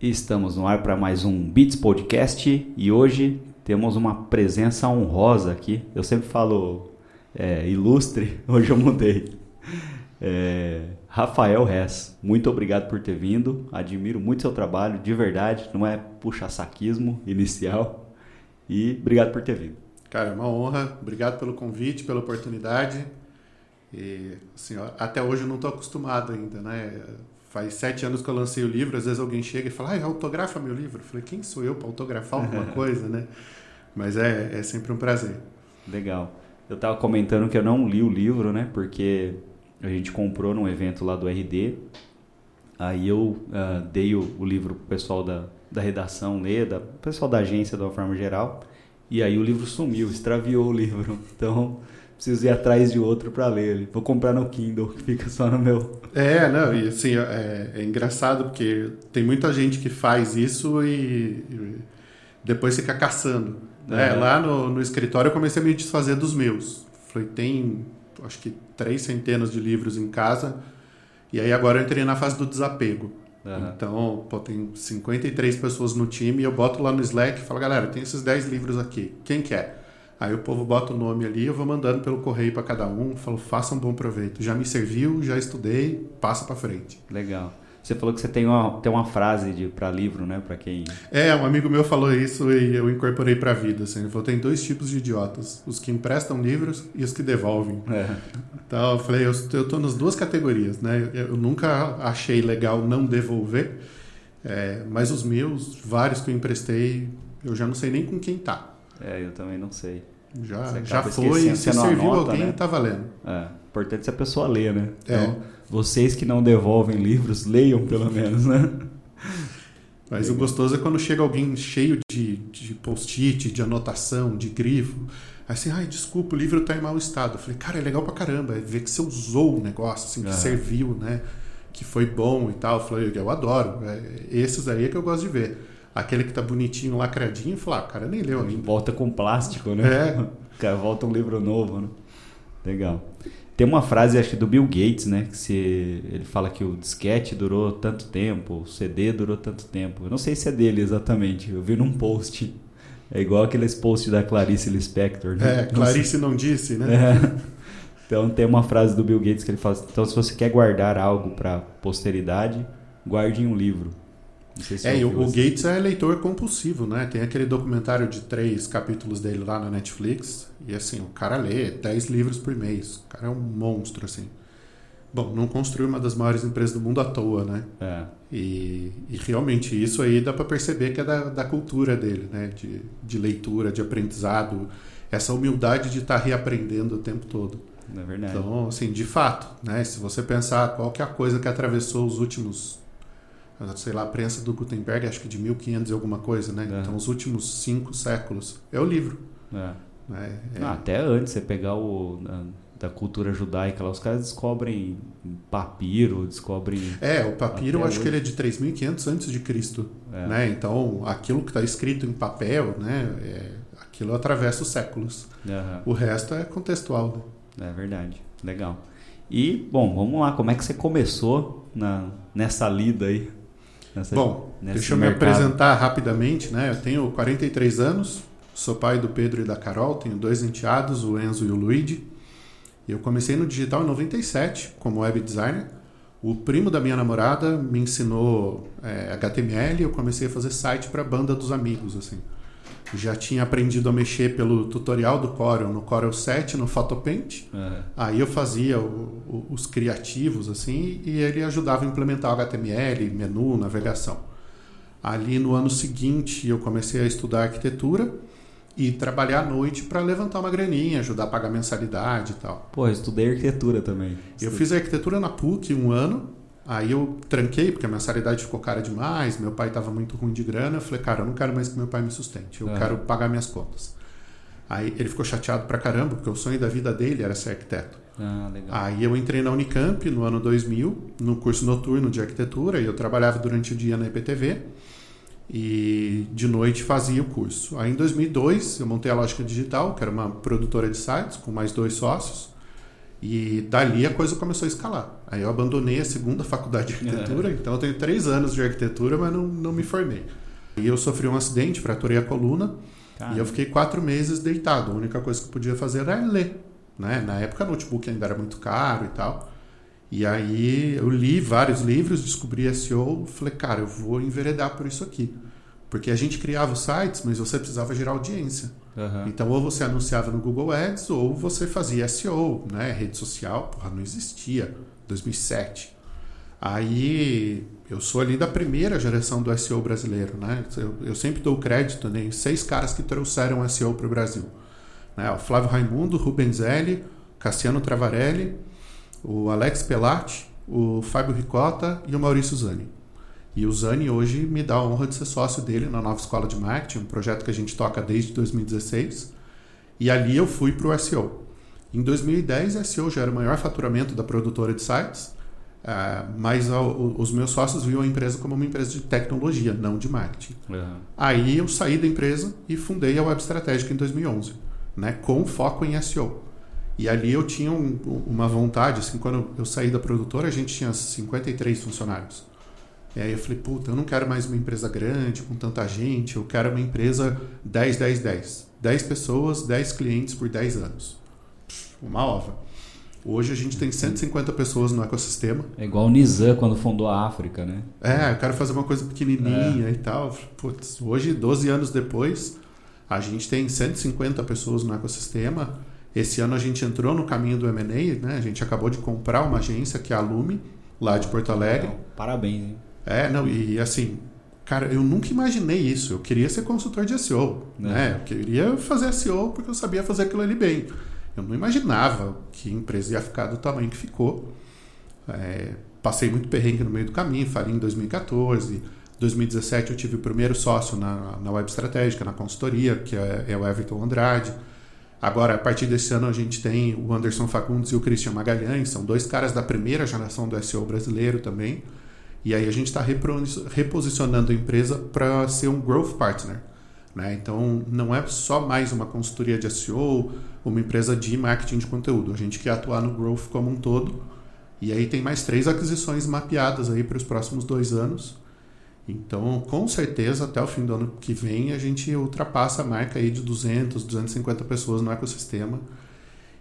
Estamos no ar para mais um Beats Podcast e hoje temos uma presença honrosa aqui. Eu sempre falo é, ilustre, hoje eu mudei. É, Rafael Hess, muito obrigado por ter vindo. Admiro muito seu trabalho, de verdade. Não é puxa-saquismo inicial. E obrigado por ter vindo. Cara, é uma honra. Obrigado pelo convite, pela oportunidade. E, assim, até hoje eu não estou acostumado ainda, né? Faz sete anos que eu lancei o livro, às vezes alguém chega e fala, ah, autografa meu livro. Eu falei, quem sou eu para autografar alguma coisa, né? Mas é, é sempre um prazer. Legal. Eu estava comentando que eu não li o livro, né? Porque a gente comprou num evento lá do RD. Aí eu uh, dei o, o livro pro pessoal da, da redação ler, da pessoal da agência de uma forma geral. E aí o livro sumiu, extraviou o livro. Então preciso ir atrás de outro para ler. Vou comprar no Kindle, que fica só no meu. É, não, e assim, é, é engraçado porque tem muita gente que faz isso e, e depois fica caçando. Né? Lá no, no escritório eu comecei a me desfazer dos meus. Falei, tem acho que três centenas de livros em casa. E aí agora eu entrei na fase do desapego. Uhum. Então, pô, tem 53 pessoas no time e eu boto lá no Slack e falo, galera, tem esses 10 livros aqui. Quem quer? Aí o povo bota o nome ali, eu vou mandando pelo correio para cada um, falo, faça um bom proveito. Já me serviu, já estudei, passa para frente. Legal. Você falou que você tem uma, tem uma frase para livro, né? Para quem. É, um amigo meu falou isso e eu incorporei para a vida. Assim. Ele falou: tem dois tipos de idiotas: os que emprestam livros e os que devolvem. É. Então eu falei: eu, eu tô nas duas categorias, né? Eu nunca achei legal não devolver, é, mas os meus, vários que eu emprestei, eu já não sei nem com quem tá. É, eu também não sei. Já, já foi, se serviu anota, alguém, né? tá valendo. É, importante se a pessoa ler, né? É. Então, vocês que não devolvem livros, leiam pelo menos, né? Mas o gostoso é quando chega alguém cheio de, de post-it, de anotação, de grifo. Aí assim, ai, desculpa, o livro tá em mau estado. Eu falei, cara, é legal pra caramba, é ver que você usou o negócio, assim, que é. serviu, né? Que foi bom e tal. Eu falei, eu adoro. É, esses aí é que eu gosto de ver aquele que tá bonitinho, lacradinho, e falar, ah, cara, nem leu ainda. Volta com plástico, né? É. cara, volta um livro novo, né? Legal. Tem uma frase, acho que do Bill Gates, né? Que se, ele fala que o disquete durou tanto tempo, o CD durou tanto tempo. Eu não sei se é dele exatamente, eu vi num post. É igual aqueles posts da Clarice Lispector, né? É, Clarice não, não disse, né? É. Então tem uma frase do Bill Gates que ele fala: então se você quer guardar algo para posteridade, guarde em um livro. Se é, o, Gates é leitor compulsivo, né? Tem aquele documentário de três capítulos dele lá na Netflix. E assim, o cara lê 10 livros por mês. O cara é um monstro, assim. Bom, não construiu uma das maiores empresas do mundo à toa, né? É. E, e realmente isso aí dá para perceber que é da, da cultura dele, né? De, de leitura, de aprendizado, essa humildade de estar tá reaprendendo o tempo todo. É verdade. Então, assim, de fato, né? Se você pensar qual que é a coisa que atravessou os últimos sei lá, a prensa do Gutenberg, acho que de 1500 e alguma coisa, né? É. Então, os últimos cinco séculos. É o livro. É. É, é. Ah, até antes, você pegar o da cultura judaica lá, os caras descobrem papiro, descobrem... É, o papiro eu acho hoje. que ele é de 3.500 antes de Cristo, é. né? Então, aquilo que está escrito em papel, né? É, aquilo atravessa os séculos. Uhum. O resto é contextual, né? É verdade. Legal. E, bom, vamos lá. Como é que você começou na, nessa lida aí? Nessa, Bom, deixa eu mercado. me apresentar rapidamente, né? Eu tenho 43 anos, sou pai do Pedro e da Carol, tenho dois enteados, o Enzo e o Luigi. Eu comecei no digital em 97 como web designer. O primo da minha namorada me ensinou é, HTML e eu comecei a fazer site para a banda dos amigos, assim já tinha aprendido a mexer pelo tutorial do Corel no Corel 7 no Photopaint. Uhum. Aí eu fazia o, o, os criativos assim e ele ajudava a implementar o HTML, menu, navegação. Ali no ano seguinte eu comecei a estudar arquitetura e trabalhar à noite para levantar uma graninha, ajudar a pagar mensalidade e tal. Pô, eu estudei arquitetura também. Eu fiz arquitetura na PUC um ano Aí eu tranquei, porque a mensalidade ficou cara demais, meu pai estava muito ruim de grana. Eu falei, cara, eu não quero mais que meu pai me sustente, eu é. quero pagar minhas contas. Aí ele ficou chateado pra caramba, porque o sonho da vida dele era ser arquiteto. Ah, Aí eu entrei na Unicamp no ano 2000, no curso noturno de arquitetura, e eu trabalhava durante o dia na IPTV e de noite fazia o curso. Aí em 2002 eu montei a Lógica Digital, que era uma produtora de sites com mais dois sócios. E dali a coisa começou a escalar. Aí eu abandonei a segunda faculdade de arquitetura, é. então eu tenho três anos de arquitetura, mas não, não me formei. E eu sofri um acidente, fraturei a coluna, e eu fiquei quatro meses deitado. A única coisa que eu podia fazer era ler. Né? Na época, notebook ainda era muito caro e tal. E aí eu li vários livros, descobri SEO, falei, cara, eu vou enveredar por isso aqui. Porque a gente criava os sites, mas você precisava gerar audiência. Uhum. Então, ou você anunciava no Google Ads, ou você fazia SEO, né? Rede social, porra, não existia. 2007. Aí, eu sou ali da primeira geração do SEO brasileiro, né? Eu, eu sempre dou crédito né, em seis caras que trouxeram SEO para o Brasil. Né? O Flávio Raimundo, Rubenzelli, Cassiano Travarelli, o Alex Pelatti, o Fábio Ricota e o Maurício Zani. E o Zani hoje me dá a honra de ser sócio dele na nova escola de marketing, um projeto que a gente toca desde 2016. E ali eu fui para o SEO. Em 2010, a SEO já era o maior faturamento da produtora de sites, uh, mas os meus sócios viam a empresa como uma empresa de tecnologia, não de marketing. Uhum. Aí eu saí da empresa e fundei a Web Estratégica em 2011, né, com foco em SEO. E ali eu tinha um, uma vontade, assim, quando eu saí da produtora, a gente tinha 53 funcionários. E aí eu falei, puta, eu não quero mais uma empresa grande, com tanta gente, eu quero uma empresa 10, 10, 10. 10 pessoas, 10 clientes por 10 anos. Uma ova. Hoje a gente tem 150 pessoas no ecossistema. É igual o Nizam quando fundou a África, né? É, eu quero fazer uma coisa pequenininha é. e tal. Putz, hoje, 12 anos depois, a gente tem 150 pessoas no ecossistema. Esse ano a gente entrou no caminho do M&A, né? A gente acabou de comprar uma agência que é a Lume, lá de Porto Alegre. Parabéns, hein? É, não, e assim, cara, eu nunca imaginei isso. Eu queria ser consultor de SEO, é. né? Eu queria fazer SEO porque eu sabia fazer aquilo ali bem. Eu não imaginava que a empresa ia ficar do tamanho que ficou. É, passei muito perrengue no meio do caminho, falei em 2014. 2017 eu tive o primeiro sócio na, na Web Estratégica, na consultoria, que é, é o Everton Andrade. Agora, a partir desse ano, a gente tem o Anderson Fagundes e o Christian Magalhães, são dois caras da primeira geração do SEO brasileiro também. E aí a gente está reposicionando a empresa para ser um growth partner. Né? Então, não é só mais uma consultoria de SEO, uma empresa de marketing de conteúdo. A gente quer atuar no growth como um todo. E aí tem mais três aquisições mapeadas aí para os próximos dois anos. Então, com certeza, até o fim do ano que vem, a gente ultrapassa a marca aí de 200, 250 pessoas no ecossistema.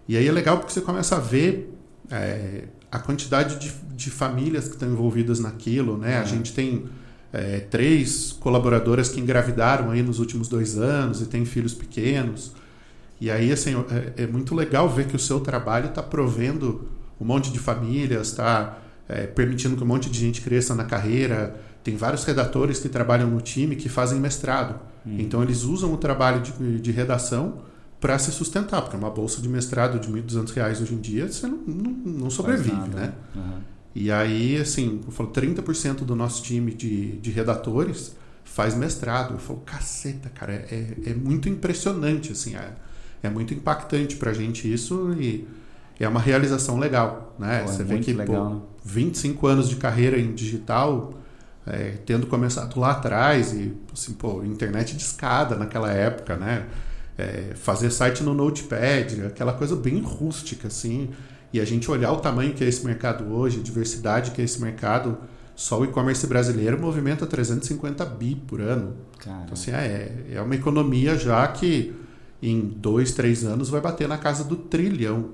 E aí é legal porque você começa a ver é, a quantidade de, de, famílias que estão envolvidas naquilo, né? A gente tem é, três colaboradoras que engravidaram aí nos últimos dois anos e têm filhos pequenos. E aí, assim, é, é muito legal ver que o seu trabalho está provendo um monte de famílias, está é, permitindo que um monte de gente cresça na carreira. Tem vários redatores que trabalham no time que fazem mestrado. Hum. Então, eles usam o trabalho de, de redação para se sustentar, porque uma bolsa de mestrado de R$ 1.200 hoje em dia você não, não, não sobrevive, né? Uhum. E aí, assim, eu falo, 30% do nosso time de, de redatores faz mestrado. Eu falo, caceta, cara, é, é, é muito impressionante, assim, é, é muito impactante para a gente isso e é uma realização legal, né? Pô, é Você vê que legal, pô, né? 25 anos de carreira em digital, é, tendo começado lá atrás e, assim, pô, internet de escada naquela época, né? É, fazer site no Notepad, aquela coisa bem rústica, assim. E a gente olhar o tamanho que é esse mercado hoje, a diversidade que é esse mercado, só o e-commerce brasileiro movimenta 350 bi por ano. Caramba. Então, assim, é, é uma economia já que em dois, três anos vai bater na casa do trilhão.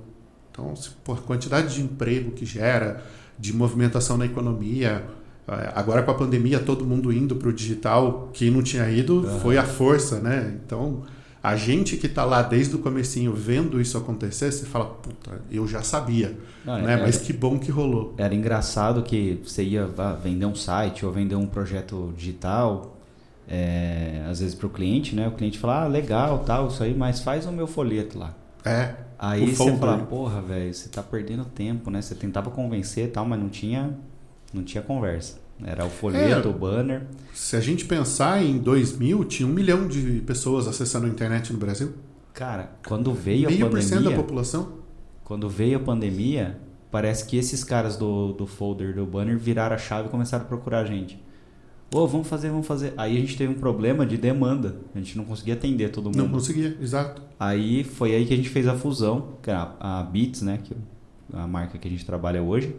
Então, por quantidade de emprego que gera, de movimentação na economia, é, agora com a pandemia todo mundo indo para o digital, quem não tinha ido uhum. foi a força, né? Então a gente que está lá desde o comecinho vendo isso acontecer, você fala, puta, eu já sabia, Não, né? Era, mas que bom que rolou. Era engraçado que você ia vender um site ou vender um projeto digital, é, às vezes para o cliente, né? O cliente fala, ah, legal, tal, isso aí, mas faz o meu folheto lá. É. Aí você fala, porra, velho, você está perdendo tempo, né? Você tentava convencer tal, mas não tinha, não tinha conversa. Era o folheto, é, o banner. Se a gente pensar em 2000, tinha um milhão de pessoas acessando a internet no Brasil. Cara, quando veio Meio a pandemia... Da população. Quando veio a pandemia, parece que esses caras do, do folder, do banner, viraram a chave e começaram a procurar a gente. Ô, oh, vamos fazer, vamos fazer. Aí a gente teve um problema de demanda. A gente não conseguia atender todo mundo. Não conseguia, exato. Aí foi aí que a gente fez a fusão, que era a Beats, né? Que a marca que a gente trabalha hoje,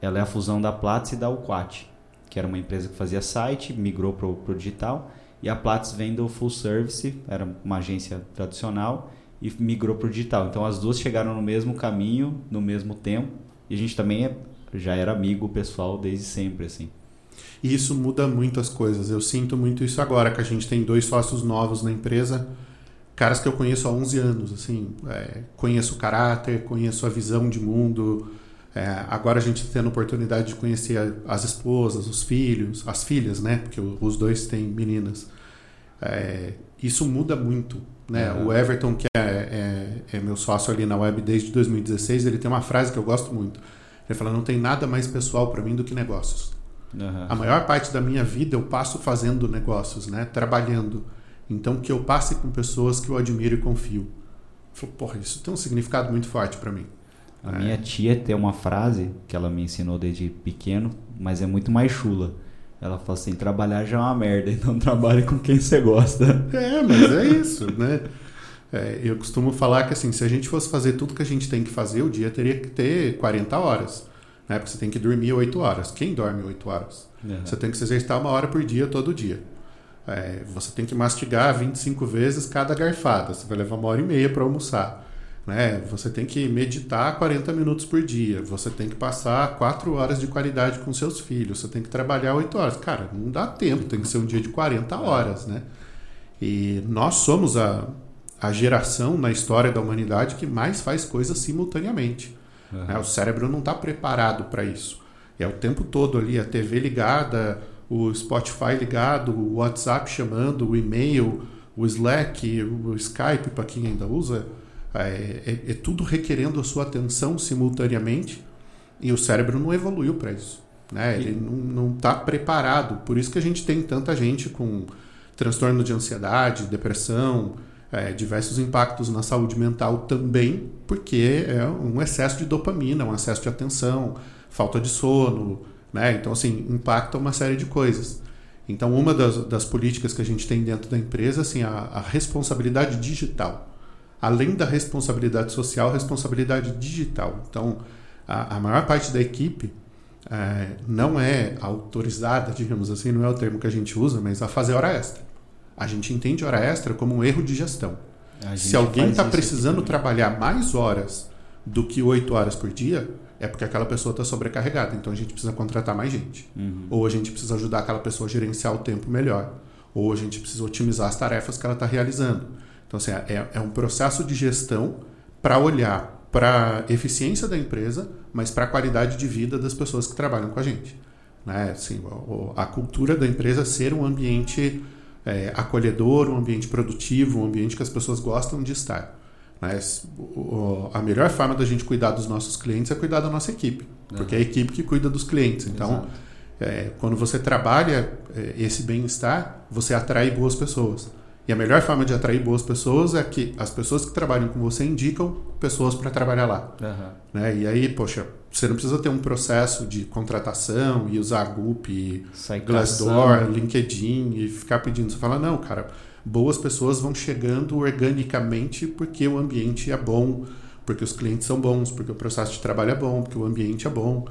ela é a fusão da Platts e da Uquat, que era uma empresa que fazia site, migrou para o digital, e a Platts vem do full service, era uma agência tradicional, e migrou para o digital. Então as duas chegaram no mesmo caminho, no mesmo tempo, e a gente também é, já era amigo pessoal desde sempre, assim. E isso muda muito as coisas. Eu sinto muito isso agora, que a gente tem dois sócios novos na empresa, caras que eu conheço há 11 anos, assim, é, conheço o caráter, conheço a visão de mundo. É, agora a gente tendo a oportunidade de conhecer as esposas, os filhos, as filhas, né? Porque os dois têm meninas. É, isso muda muito, né? O Everton, que é, é, é, meu sócio ali na web desde 2016, ele tem uma frase que eu gosto muito. Ele fala: não tem nada mais pessoal para mim do que negócios. Uhum. A maior parte da minha vida eu passo fazendo negócios, né? Trabalhando. Então, que eu passe com pessoas que eu admiro e confio. Falei, porra, isso tem um significado muito forte para mim. A é. minha tia tem uma frase que ela me ensinou desde pequeno, mas é muito mais chula. Ela fala assim: trabalhar já é uma merda, então trabalhe com quem você gosta. É, mas é isso, né? É, eu costumo falar que assim, se a gente fosse fazer tudo que a gente tem que fazer, o dia teria que ter 40 horas. Né? Porque você tem que dormir 8 horas. Quem dorme 8 horas? Uhum. Você tem que se exercitar uma hora por dia, todo dia. É, você tem que mastigar 25 vezes cada garfada. Você vai levar uma hora e meia para almoçar. Né? Você tem que meditar 40 minutos por dia. Você tem que passar 4 horas de qualidade com seus filhos. Você tem que trabalhar 8 horas. Cara, não dá tempo. Tem que ser um dia de 40 horas. Né? E nós somos a, a geração na história da humanidade que mais faz coisas simultaneamente. Uhum. Né? O cérebro não está preparado para isso. É o tempo todo ali, a TV ligada, o Spotify ligado, o WhatsApp chamando, o e-mail, o Slack, o Skype, para quem ainda usa, é, é, é, tudo requerendo a sua atenção simultaneamente e o cérebro não evoluiu para isso. Né? Ele não está preparado. Por isso que a gente tem tanta gente com transtorno de ansiedade, depressão, é, diversos impactos na saúde mental também, porque é um excesso de dopamina, um excesso de atenção, falta de sono, né? Então, assim, impacta uma série de coisas. Então, uma das, das políticas que a gente tem dentro da empresa, assim, a, a responsabilidade digital. Além da responsabilidade social, responsabilidade digital. Então, a, a maior parte da equipe é, não é autorizada, digamos assim, não é o termo que a gente usa, mas a fazer hora extra. A gente entende hora extra como um erro de gestão. Se alguém está precisando trabalhar mais horas do que oito horas por dia, é porque aquela pessoa está sobrecarregada. Então a gente precisa contratar mais gente. Uhum. Ou a gente precisa ajudar aquela pessoa a gerenciar o tempo melhor. Ou a gente precisa otimizar as tarefas que ela está realizando. Então, assim, é, é um processo de gestão para olhar para a eficiência da empresa, mas para a qualidade de vida das pessoas que trabalham com a gente. Né? Assim, a cultura da empresa ser um ambiente é, acolhedor, um ambiente produtivo, um ambiente que as pessoas gostam de estar. Mas o, a melhor forma da gente cuidar dos nossos clientes é cuidar da nossa equipe, porque é a equipe que cuida dos clientes. Então, é, quando você trabalha é, esse bem-estar, você atrai boas pessoas. E a melhor forma de atrair boas pessoas é que as pessoas que trabalham com você indicam pessoas para trabalhar lá. Uhum. Né? E aí, poxa, você não precisa ter um processo de contratação e usar Goop, Glassdoor, LinkedIn e ficar pedindo. Você fala, não, cara, boas pessoas vão chegando organicamente porque o ambiente é bom, porque os clientes são bons, porque o processo de trabalho é bom, porque o ambiente é bom.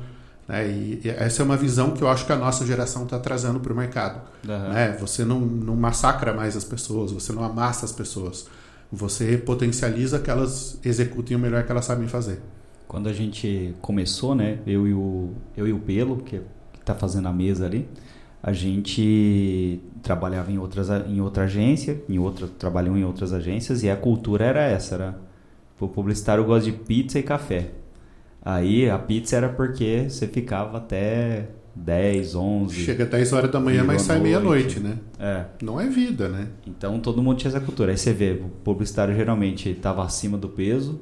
Né? E, essa é uma visão que eu acho que a nossa geração está trazendo para o mercado. Uhum. Né? Você não, não massacra mais as pessoas, você não amassa as pessoas. Você potencializa que elas executem o melhor que elas sabem fazer. Quando a gente começou, né, eu e o, eu e o Pelo, que está fazendo a mesa ali, a gente trabalhava em outras em outra agência, em outra trabalhou em outras agências e a cultura era essa, era o publicitário gosta de pizza e café. Aí a pizza era porque você ficava até 10, 11. Chega 10 horas da manhã, mas sai meia-noite, né? É. Não é vida, né? Então todo mundo tinha essa cultura. Aí você vê, o publicitário geralmente estava acima do peso,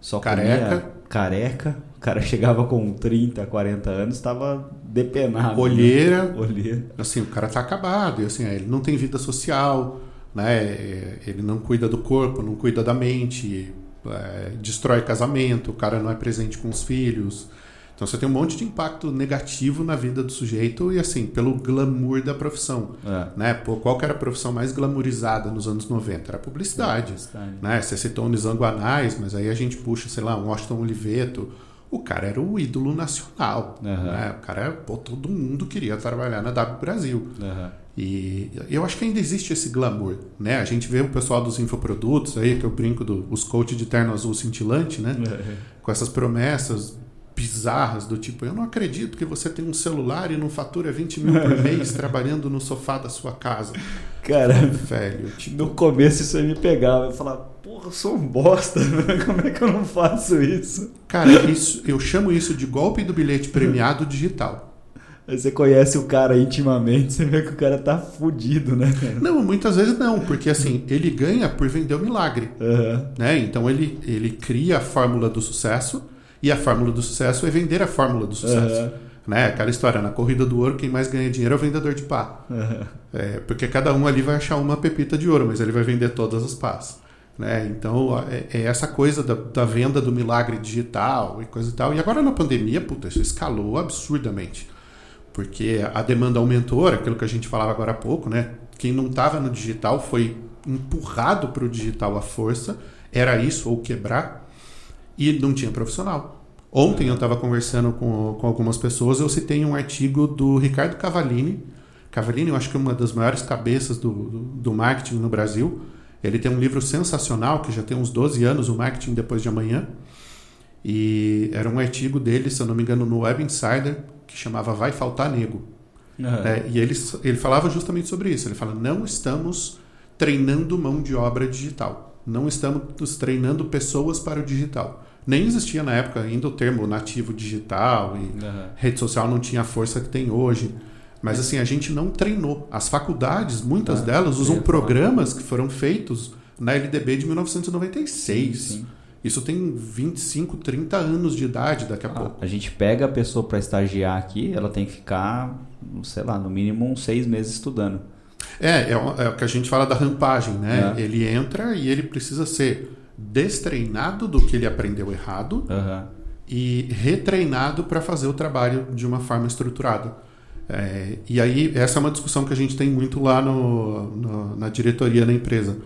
só careca. careca. O cara chegava com 30, 40 anos, estava depenado. Né? Olheira. Né? Olheira. Assim, o cara tá acabado. E assim, ele não tem vida social, né? Ele não cuida do corpo, não cuida da mente é, destrói casamento, o cara não é presente com os filhos. Então você tem um monte de impacto negativo na vida do sujeito e assim, pelo glamour da profissão. É. Né? Pô, qual que era a profissão mais glamourizada nos anos 90? Era a publicidade. É, publicidade. Né? Você citou o Nizango Anais, mas aí a gente puxa, sei lá, um Washington Oliveto, o cara era o ídolo nacional. Uhum. Né? O cara, pô, todo mundo queria trabalhar na W Brasil. Uhum. E eu acho que ainda existe esse glamour, né? A gente vê o pessoal dos infoprodutos aí, que eu brinco dos do, coaches de terno azul cintilante, né? Uhum. Com essas promessas bizarras do tipo, eu não acredito que você tem um celular e não fatura 20 mil por mês trabalhando no sofá da sua casa. Cara, velho, tipo... no começo isso aí me pegava, eu falava, porra, eu sou um bosta, como é que eu não faço isso? Cara, isso, eu chamo isso de golpe do bilhete premiado digital. Aí você conhece o cara intimamente, você vê que o cara tá fudido, né? Não, muitas vezes não, porque assim, ele ganha por vender o milagre. Uhum. Né? Então ele, ele cria a fórmula do sucesso, e a fórmula do sucesso é vender a fórmula do sucesso. Uhum. Né? Aquela história, na corrida do ouro, quem mais ganha dinheiro é o vendedor de pá. Uhum. É, porque cada um ali vai achar uma pepita de ouro, mas ele vai vender todas as pás. Né? Então, é, é essa coisa da, da, venda do milagre digital e coisa e tal. E agora na pandemia, puta, isso escalou absurdamente. Porque a demanda aumentou, aquilo que a gente falava agora há pouco, né? Quem não estava no digital foi empurrado para o digital à força, era isso ou quebrar e não tinha profissional. Ontem eu estava conversando com, com algumas pessoas, eu citei um artigo do Ricardo Cavallini. Cavallini, eu acho que é uma das maiores cabeças do, do, do marketing no Brasil. Ele tem um livro sensacional, que já tem uns 12 anos, O Marketing Depois de Amanhã. E era um artigo dele, se eu não me engano, no Web Insider, que chamava Vai Faltar Nego. Uhum. É, e ele, ele falava justamente sobre isso. Ele fala: não estamos treinando mão de obra digital. Não estamos treinando pessoas para o digital nem existia na época ainda o termo nativo digital e uhum. rede social não tinha a força que tem hoje. Mas assim, a gente não treinou. As faculdades, muitas ah, delas, usam programas que foram feitos na LDB de 1996. Sim, sim. Isso tem 25, 30 anos de idade daqui a ah, pouco. A gente pega a pessoa para estagiar aqui, ela tem que ficar, sei lá, no mínimo uns seis meses estudando. É, é, é o que a gente fala da rampagem, né? É. Ele entra e ele precisa ser destreinado do que ele aprendeu errado uhum. e retreinado para fazer o trabalho de uma forma estruturada. É, e aí, essa é uma discussão que a gente tem muito lá no, no, na diretoria da empresa.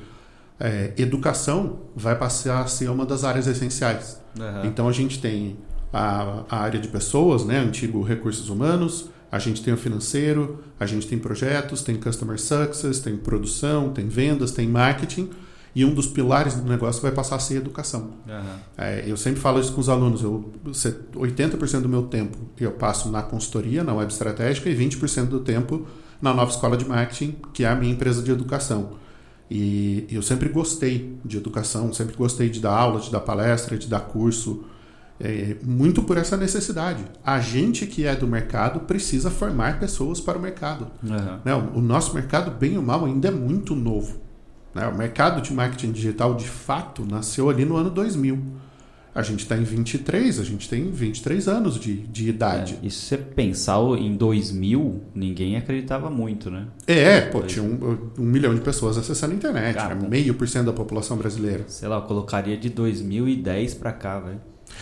É, educação vai passar a ser uma das áreas essenciais. Uhum. Então, a gente tem a, a, área de pessoas, né, antigo recursos humanos, a gente tem o financeiro, a gente tem projetos, tem customer success, tem produção, tem vendas, tem marketing e um dos pilares do negócio vai passar a ser educação. Uhum. É, eu sempre falo isso com os alunos. Eu, 80% do meu tempo eu passo na consultoria, na web estratégica, e 20% do tempo na nova escola de marketing, que é a minha empresa de educação. E eu sempre gostei de educação, sempre gostei de dar aula, de dar palestra, de dar curso, é, muito por essa necessidade. A gente que é do mercado precisa formar pessoas para o mercado. Uhum. Né? O nosso mercado, bem ou mal, ainda é muito novo. Né? O mercado de marketing digital, de fato, nasceu ali no ano 2000. A gente está em 23, a gente tem 23 anos de, de idade. É, e se você pensar em 2000, ninguém acreditava muito, né? É, pô, tinha um, um, milhão de pessoas acessando a internet, Cara, era meio por cento da população brasileira. Sei lá, eu colocaria de 2010 para cá, velho.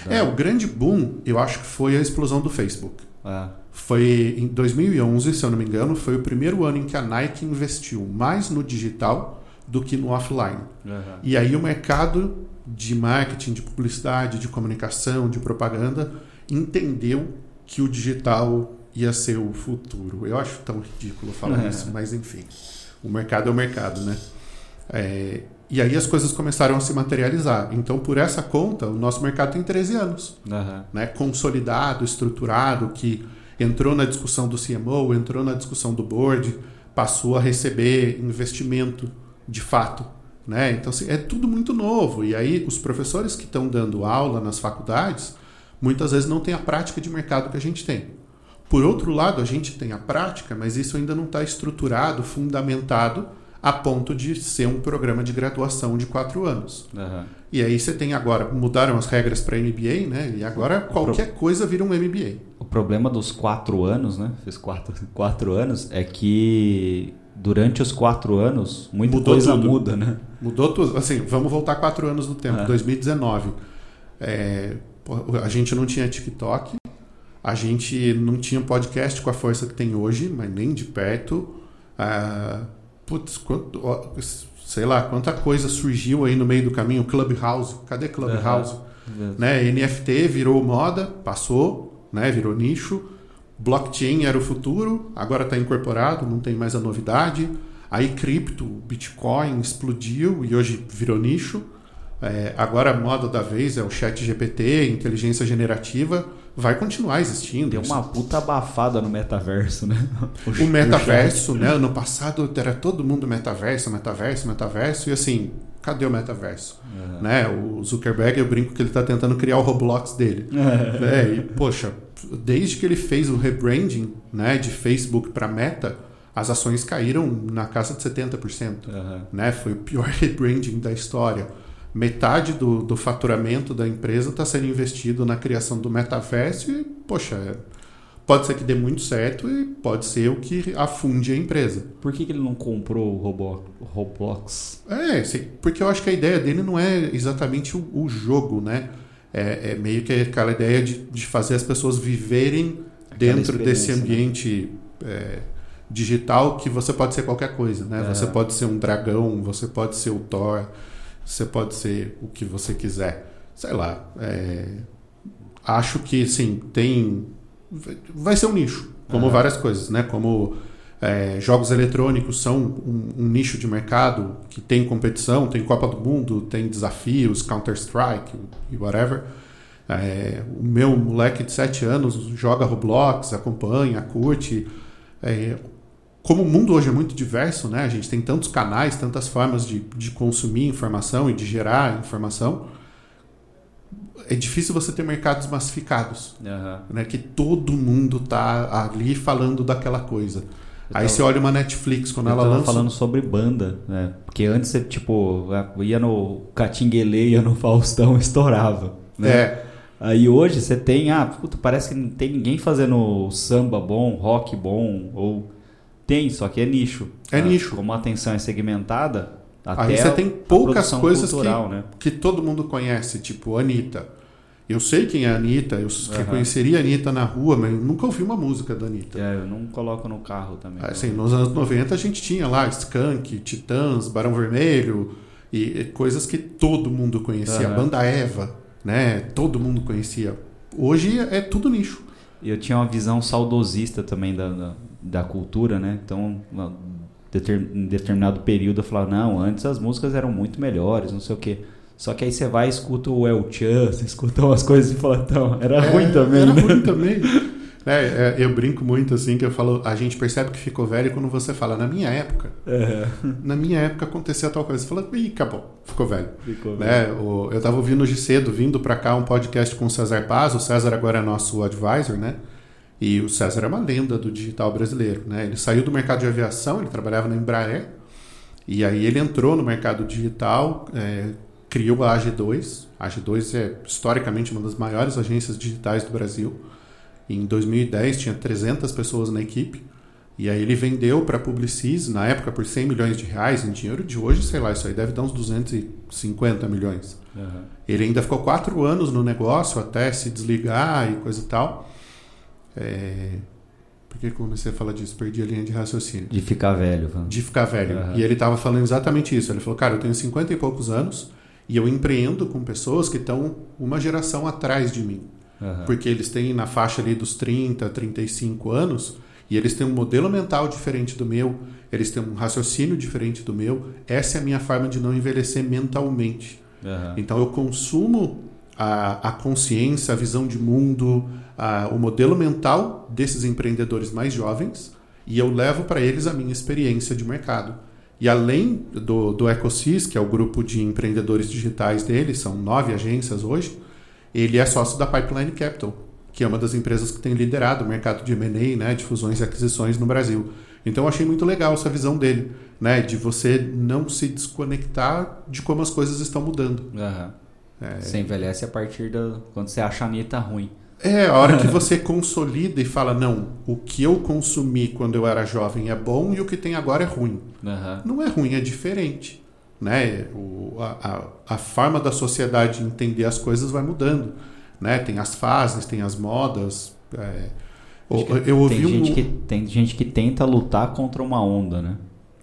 É, o grande boom, eu acho que foi a explosão do Facebook. É. Foi em 2011, se eu não me engano, foi o primeiro ano em que a Nike investiu mais no digital do que no offline. Uhum. E aí o mercado de marketing, de publicidade, de comunicação, de propaganda entendeu que o digital ia ser o futuro. Eu acho tão ridículo falar uhum. isso, mas enfim, o mercado é o mercado, né? É, e aí as coisas começaram a se materializar. Então, por essa conta, o nosso mercado tem 13 anos. Uhum. Né? Consolidado, estruturado, que entrou na discussão do CMO, entrou na discussão do board, passou a receber investimento de fato. Né? Então, assim, é tudo muito novo. E aí, os professores que estão dando aula nas faculdades, muitas vezes não têm a prática de mercado que a gente tem. Por outro lado, a gente tem a prática, mas isso ainda não está estruturado, fundamentado, a ponto de ser um programa de graduação de quatro anos. Uhum. E aí você tem agora, mudaram as regras para MBA, né? E agora qualquer pro... coisa vira um MBA. O problema dos quatro anos, né? Fiz quatro, quatro anos, é que durante os quatro anos, muita Mudou coisa tudo. muda, né? Mudou tudo. Assim, vamos voltar quatro anos no tempo. É. 2019. É, a gente não tinha TikTok, a gente não tinha podcast com a força que tem hoje, mas nem de perto. Ah, putz, quanto, sei lá, quanta coisa surgiu aí no meio do caminho. Clubhouse, cadê Clubhouse? Uhum. Né? NFT virou moda, passou, né? virou nicho. Blockchain era o futuro, agora está incorporado, não tem mais a novidade. Aí cripto, Bitcoin explodiu e hoje virou nicho. É, agora a moda da vez é o chat GPT, inteligência generativa, vai continuar existindo. Deu uma puta abafada no metaverso, né? O, o metaverso, o né? Ano passado era todo mundo metaverso, metaverso, metaverso, e assim, cadê o metaverso? Uhum. Né? O Zuckerberg, eu brinco que ele está tentando criar o Roblox dele. né? E, poxa, desde que ele fez o rebranding né, de Facebook para Meta, as ações caíram na casa de 70%. Uhum. Né? Foi o pior rebranding da história. Metade do, do faturamento da empresa está sendo investido na criação do metaverso e, poxa, é, pode ser que dê muito certo e pode ser o que afunde a empresa. Por que, que ele não comprou o Roblox? É, porque eu acho que a ideia dele não é exatamente o, o jogo, né? É, é, meio que aquela ideia de, de fazer as pessoas viverem Aquela dentro desse né? ambiente é, digital que você pode ser qualquer coisa, né? É. Você pode ser um dragão, você pode ser o Thor, você pode ser o que você quiser. Sei lá. É, acho que, sim, tem... Vai ser um nicho, como uhum. várias coisas, né? Como é, jogos eletrônicos são um, um, nicho de mercado que tem competição, tem Copa do Mundo, tem desafios, Counter-Strike e whatever. É, o meu moleque de 7 anos joga Roblox, acompanha, curte. É, como o mundo hoje é muito diverso, né? A gente tem tantos canais, tantas formas de, de consumir informação e de gerar informação. É difícil você ter mercados massificados, uhum. né? Que todo mundo tá ali falando daquela coisa. Aí você olha uma Netflix quando ela lança. falando sobre banda, né? Porque antes você, tipo, ia no Catinguele, ia no Faustão, estourava. Né? É. Aí hoje você tem, ah, puta, parece que não tem ninguém fazendo samba bom, rock bom, ou tem, só que é nicho. É tá? nicho. Como a atenção é segmentada, até Aí você tem poucas coisas cultural, que, né? que todo mundo conhece, tipo Anitta. Eu sei quem é a Anitta, eu uhum. reconheceria a Anitta na rua, mas eu nunca ouvi uma música da Anitta. É, eu não coloco no carro também. Assim, nos anos 90 a gente tinha lá Skank, Titãs, Barão Vermelho e coisas que todo mundo conhecia. Uhum. A banda Eva, né? Todo mundo conhecia. Hoje é tudo nicho. Eu tinha uma visão saudosista também da, da, da cultura, né? Então, em determinado período eu falava, não, antes as músicas eram muito melhores, não sei o quê. Só que aí você vai e escuta o El Chan, você escuta umas coisas e fala, então, era é, ruim também. Era né? ruim também. É, é, eu brinco muito assim, que eu falo, a gente percebe que ficou velho quando você fala, na minha época, é. na minha época acontecia tal coisa. Você fala, ih, acabou, ficou velho. Ficou né? velho. O, eu tava ouvindo hoje cedo, vindo para cá um podcast com o César Paz, o César agora é nosso advisor, né? E o César é uma lenda do digital brasileiro, né? Ele saiu do mercado de aviação, ele trabalhava na Embraer, e aí ele entrou no mercado digital, é, criou a AG2. A AG2 é historicamente uma das maiores agências digitais do Brasil. Em 2010 tinha 300 pessoas na equipe. E aí ele vendeu para a Publicis, na época, por 100 milhões de reais. Em dinheiro de hoje, sei lá, isso aí deve dar uns 250 milhões. Uhum. Ele ainda ficou quatro anos no negócio até se desligar e coisa e tal. É... Por que comecei a falar disso? Perdi a linha de raciocínio. De ficar velho. De ficar velho. Uhum. E ele estava falando exatamente isso. Ele falou, cara, eu tenho 50 e poucos anos e eu empreendo com pessoas que estão uma geração atrás de mim. Uhum. Porque eles têm na faixa ali dos 30, 35 anos e eles têm um modelo mental diferente do meu, eles têm um raciocínio diferente do meu. Essa é a minha forma de não envelhecer mentalmente. Uhum. Então eu consumo a, a consciência, a visão de mundo, a, o modelo mental desses empreendedores mais jovens e eu levo para eles a minha experiência de mercado. E além do, do EcoSys, que é o grupo de empreendedores digitais dele, são nove agências hoje, ele é sócio da Pipeline Capital, que é uma das empresas que tem liderado o mercado de M&A, né, de fusões e aquisições no Brasil. Então eu achei muito legal essa visão dele, né, de você não se desconectar de como as coisas estão mudando. Uhum. É... Você envelhece a partir da quando você acha a Anitta ruim. É, a hora que você consolida e fala, não, o que eu consumi quando eu era jovem é bom e o que tem agora é ruim. Uhum. Não é ruim, é diferente. Né? O, a, a, a, forma da sociedade entender as coisas vai mudando. Né? Tem as fases, tem as modas. É, eu ouvi tem, um... gente que, tem gente que tenta lutar contra uma onda, né?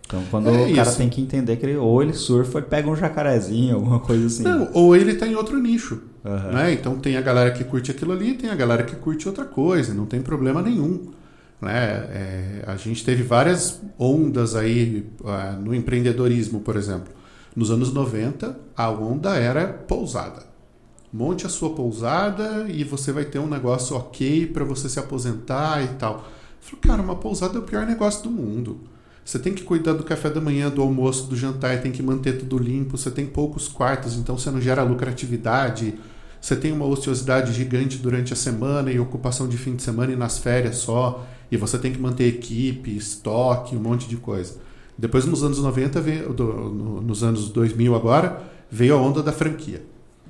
Então, quando é o cara isso. tem que entender que ele, ou ele surfa e pega um jacarezinho, alguma coisa assim. Não, ou ele está em outro nicho. Uhum. Né? Então, tem a galera que curte aquilo ali, tem a galera que curte outra coisa, não tem problema nenhum. Né? É, a gente teve várias ondas aí uh, no empreendedorismo, por exemplo. Nos anos 90, a onda era pousada. Monte a sua pousada e você vai ter um negócio ok para você se aposentar e tal. Eu falei, cara, uma pousada é o pior negócio do mundo. Você tem que cuidar do café da manhã, do almoço, do jantar, tem que manter tudo limpo. Você tem poucos quartos, então você não gera lucratividade. Você tem uma ociosidade gigante durante a semana e ocupação de fim de semana e nas férias só. E você tem que manter equipe, estoque, um monte de coisa. Depois, nos anos 90, veio, do, no, nos anos 2000 agora, veio a onda da franquia.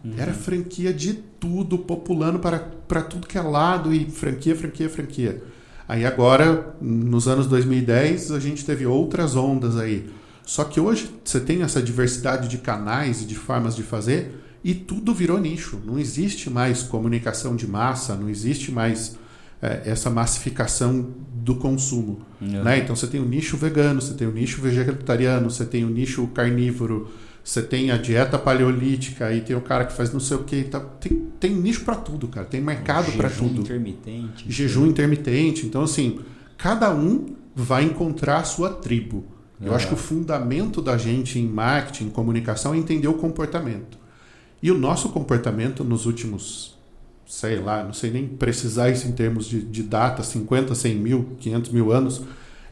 Uhum. Era franquia de tudo, populando para, para tudo que é lado e franquia, franquia, franquia. Aí agora, nos anos 2010, a gente teve outras ondas aí. Só que hoje você tem essa diversidade de canais e de formas de fazer e tudo virou nicho. Não existe mais comunicação de massa, não existe mais é, essa massificação do consumo. Uhum. Né? Então você tem o nicho vegano, você tem o nicho vegetariano, você tem o nicho carnívoro, você tem a dieta paleolítica, aí tem o cara que faz não sei o que. Tá, tem, tem nicho para tudo, cara. Tem mercado para tudo. Jejum intermitente. Jejum intermitente. Então, assim, cada um vai encontrar a sua tribo. Eu acho que o fundamento da gente em marketing, em comunicação, é entender o comportamento. E o nosso comportamento nos últimos, sei lá, não sei nem precisar isso em termos de, de data, 50, 100 mil, 500 mil anos,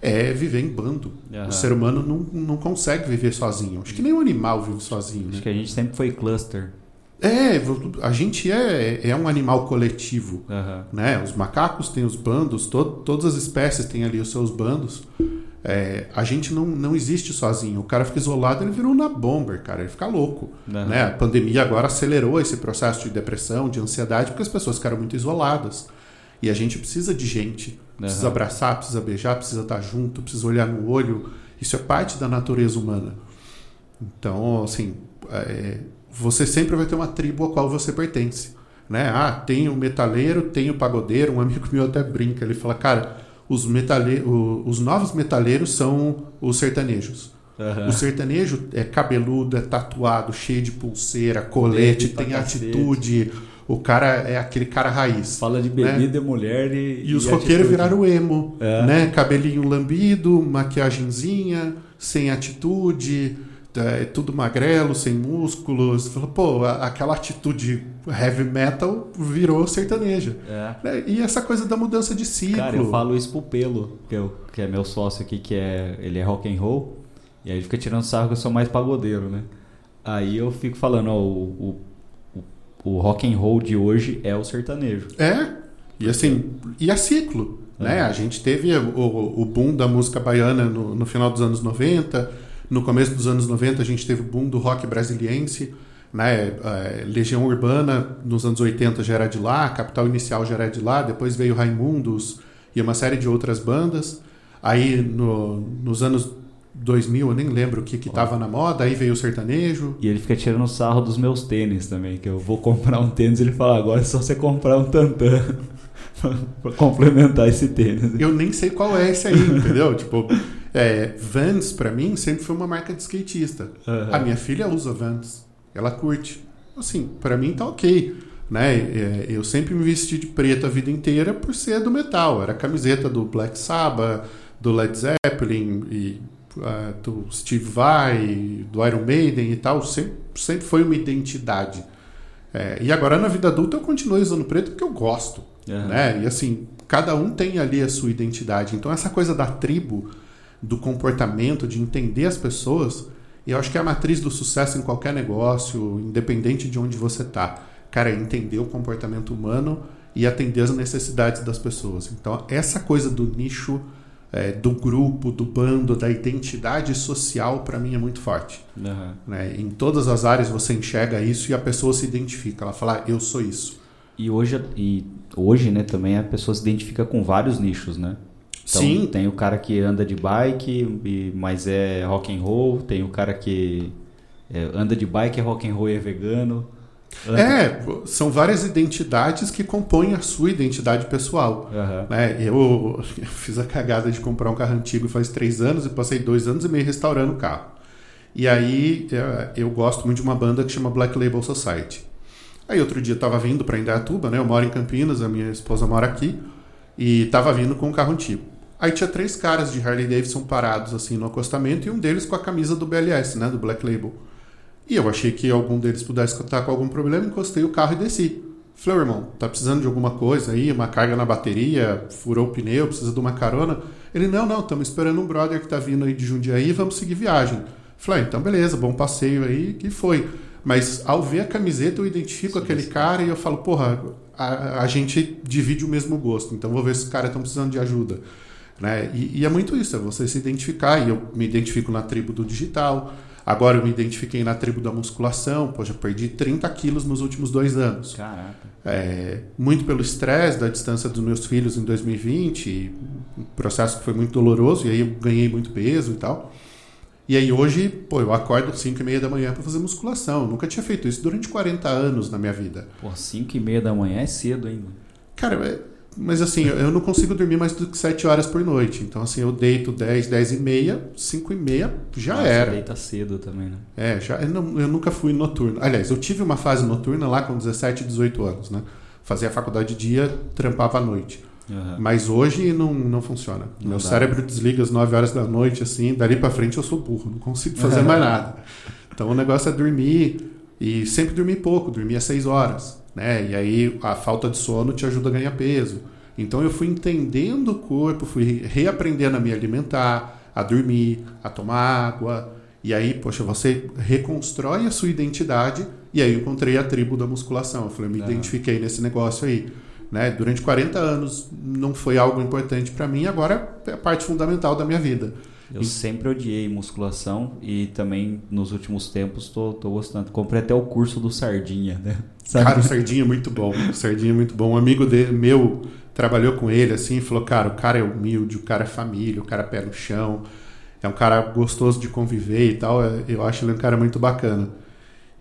é viver em bando. Uhum. O ser humano não, não consegue viver sozinho. Acho que nem o animal vive sozinho. Acho né? que a gente sempre foi cluster. É, a gente é, é um animal coletivo. Uhum. Né? Os macacos têm os bandos, to, todas as espécies têm ali os seus bandos. É, a gente não, não existe sozinho. O cara fica isolado, ele virou uma bomber, cara. Ele fica louco. Uhum. Né? A pandemia agora acelerou esse processo de depressão, de ansiedade, porque as pessoas ficaram muito isoladas. E a gente precisa de gente. Precisa abraçar, precisa beijar, precisa estar junto, precisa olhar no olho. Isso é parte da natureza humana. Então, assim, é, você sempre vai ter uma tribo a qual você pertence. Né? Ah, tem o metaleiro, tem o pagodeiro. Um amigo meu até brinca. Ele fala, cara, os, metale... os novos metaleiros são os sertanejos. Uhum. O sertanejo é cabeludo, é tatuado, cheio de pulseira, colete, tem atitude. O cara é aquele cara raiz. Fala de bebida, né? mulher e. E os roqueiros viraram emo. É. Né? Cabelinho lambido, maquiagenzinha, sem atitude, é, tudo magrelo, sem músculos. Fala, pô, aquela atitude heavy metal virou sertaneja. É. Né? E essa coisa da mudança de ciclo. Cara, eu falo isso pro Pelo, que, eu, que é meu sócio aqui, que é. Ele é rock and roll. E aí ele fica tirando sarro que eu sou mais pagodeiro, né? Aí eu fico falando, ó, o, o o rock and roll de hoje é o sertanejo. É. E assim, e é ciclo. É. Né? A gente teve o, o boom da música baiana no, no, final dos anos 90. No começo dos anos 90 a gente teve o boom do rock brasiliense. Né? É, Legião Urbana nos anos 80 já era de lá, Capital Inicial já era de lá, depois veio Raimundos e uma série de outras bandas. Aí no, nos anos 2000, eu nem lembro o que que tava na moda, aí veio o sertanejo. E ele fica tirando sarro dos meus tênis também, que eu vou comprar um tênis, ele fala, agora é só você comprar um tantã para complementar esse tênis. Eu nem sei qual é esse aí, entendeu? tipo, é, Vans para mim sempre foi uma marca de skatista. Uhum. A minha filha usa Vans, ela curte. Assim, para mim tá ok. Né? É, eu sempre me vesti de preto a vida inteira por ser do metal. Era camiseta do Black Sabbath, do Led Zeppelin e uh, do Steve Vai, do Iron Maiden e tal, sempre, sempre foi uma identidade. É, e agora na vida adulta eu continuo usando preto porque eu gosto. Uhum. Né? E assim, cada um tem ali a sua identidade. Então essa coisa da tribo, do comportamento, de entender as pessoas, eu acho que é a matriz do sucesso em qualquer negócio, independente de onde você está. Cara, é entender o comportamento humano e atender as necessidades das pessoas. Então, essa coisa do nicho é, do grupo, do bando, da identidade social, para mim é muito forte. Uhum. Né? Em todas as áreas você enxerga isso e a pessoa se identifica. Ela fala, ah, eu sou isso. E hoje, e hoje né, também a pessoa se identifica com vários nichos, né? Então, Sim. Tem o cara que anda de bike, mas é rock and roll. Tem o cara que é, anda de bike, é rock and roll e é vegano. É, são várias identidades que compõem a sua identidade pessoal. Uhum. Né? Eu, eu fiz a cagada de comprar um carro antigo faz três anos e passei dois anos e meio restaurando o carro. E aí é, eu gosto muito de uma banda que chama Black Label Society. Aí outro dia eu tava vindo para Indaiatuba, né? Eu moro em Campinas, a minha esposa mora aqui, e tava vindo com um carro antigo. Aí tinha três caras de Harley Davidson parados assim no acostamento e um deles com a camisa do BLS, né, do Black Label. E eu achei que algum deles pudesse estar com algum problema, encostei o carro e desci. Falei, irmão, tá precisando de alguma coisa aí, uma carga na bateria, furou o pneu, precisa de uma carona? Ele, não, não, estamos esperando um brother que tá vindo aí de Jundiaí, vamos seguir viagem. Falei, ah, então beleza, bom passeio aí, que foi. Mas ao ver a camiseta, eu identifico sim, aquele sim. cara e eu falo, porra, a, a, gente divide o mesmo gosto, então vou ver se os caras estão precisando de ajuda. Né? E, e, é muito isso, é você se identificar, e eu me identifico na tribo do digital, agora eu me identifiquei na tribo da musculação, pô, já perdi 30 quilos nos últimos dois anos. Caraca. É, muito pelo estresse da distância dos meus filhos em 2020, um processo que foi muito doloroso, e aí eu ganhei muito peso e tal. E aí hoje, pô, eu acordo 5 e meia da manhã para fazer musculação. Eu nunca tinha feito isso durante 40 anos na minha vida. Pô, 5 e meia da manhã é cedo ainda. Cara, é, mas assim, eu não consigo dormir mais do que 7 horas por noite. Então assim, eu deito 10, 10 e meia, 5 e meia já ah, era. Você deita cedo também, né? É, já, eu, não, eu nunca fui noturno. Aliás, eu tive uma fase noturna lá com 17, 18 anos, né? Fazia a faculdade de dia, trampava à noite. Uhum. Mas hoje não, não funciona. Não Meu dá. cérebro desliga às 9 horas da noite, assim, dali para frente eu sou burro, não consigo fazer mais nada. Então o negócio é dormir e sempre dormir pouco, dormir às 6 horas. Né? E aí a falta de sono te ajuda a ganhar peso. Então eu fui entendendo o corpo, fui reaprendendo a me alimentar, a dormir, a tomar água. E aí, poxa, você reconstrói a sua identidade. E aí eu encontrei a tribo da musculação. Eu falei, eu me uhum. identifiquei nesse negócio aí. Né? Durante 40 anos não foi algo importante para mim, agora é a parte fundamental da minha vida. Eu sempre odiei musculação e também nos últimos tempos estou gostando. Comprei até o curso do Sardinha, né? Sabe? Cara, o Sardinha é muito bom. O Sardinha é muito bom. Um amigo dele, meu trabalhou com ele assim e falou: Cara, o cara é humilde, o cara é família, o cara é pé no chão, é um cara gostoso de conviver e tal. Eu acho ele um cara muito bacana.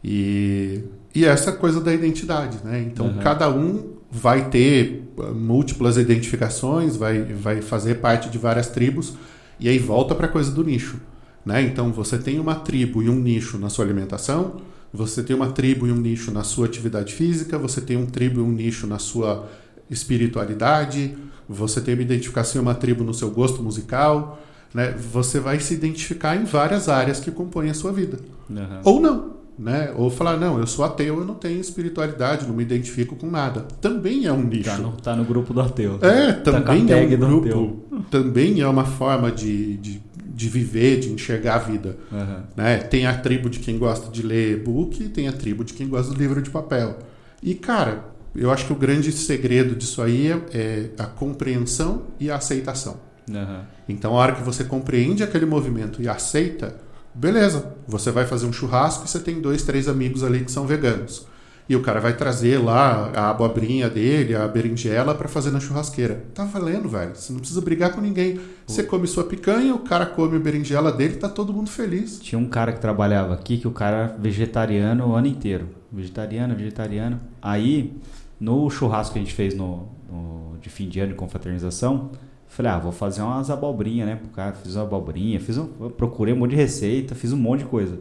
E, e essa coisa da identidade, né? Então, uhum. cada um vai ter múltiplas identificações, vai, vai fazer parte de várias tribos, e aí volta para a coisa do nicho. Né? Então você tem uma tribo e um nicho na sua alimentação, você tem uma tribo e um nicho na sua atividade física, você tem um tribo e um nicho na sua espiritualidade, você tem uma identificação e uma tribo no seu gosto musical. Né? Você vai se identificar em várias áreas que compõem a sua vida. Uhum. Ou não né? Ou falar, não, eu sou ateu, eu não tenho espiritualidade, não me identifico com nada. Também é um nicho. Tá no, tá no grupo do ateu. É, tá também tá é um grupo. Ateu. Também é uma forma de, de, de, viver, de enxergar a vida. Uhum. Né? Tem a tribo de quem gosta de ler book, tem a tribo de quem gosta do livro de papel. E, cara, eu acho que o grande segredo disso aí é, é a compreensão e a aceitação. Uhum. Então, a hora que você compreende aquele movimento e aceita, Beleza, você vai fazer um churrasco e você tem dois, três amigos ali que são veganos. E o cara vai trazer lá a abobrinha dele, a berinjela para fazer na churrasqueira. Tá valendo, velho. Você não precisa brigar com ninguém. Você come sua picanha, o cara come a berinjela dele, tá todo mundo feliz. Tinha um cara que trabalhava aqui que o cara era vegetariano o ano inteiro. Vegetariano, vegetariano. Aí, no churrasco que a gente fez no, no de fim de ano de confraternização, Falei, ah, vou fazer umas abobrinhas, né? Pro cara, fiz uma abobrinha, fiz um, procurei um monte de receita, fiz um monte de coisa.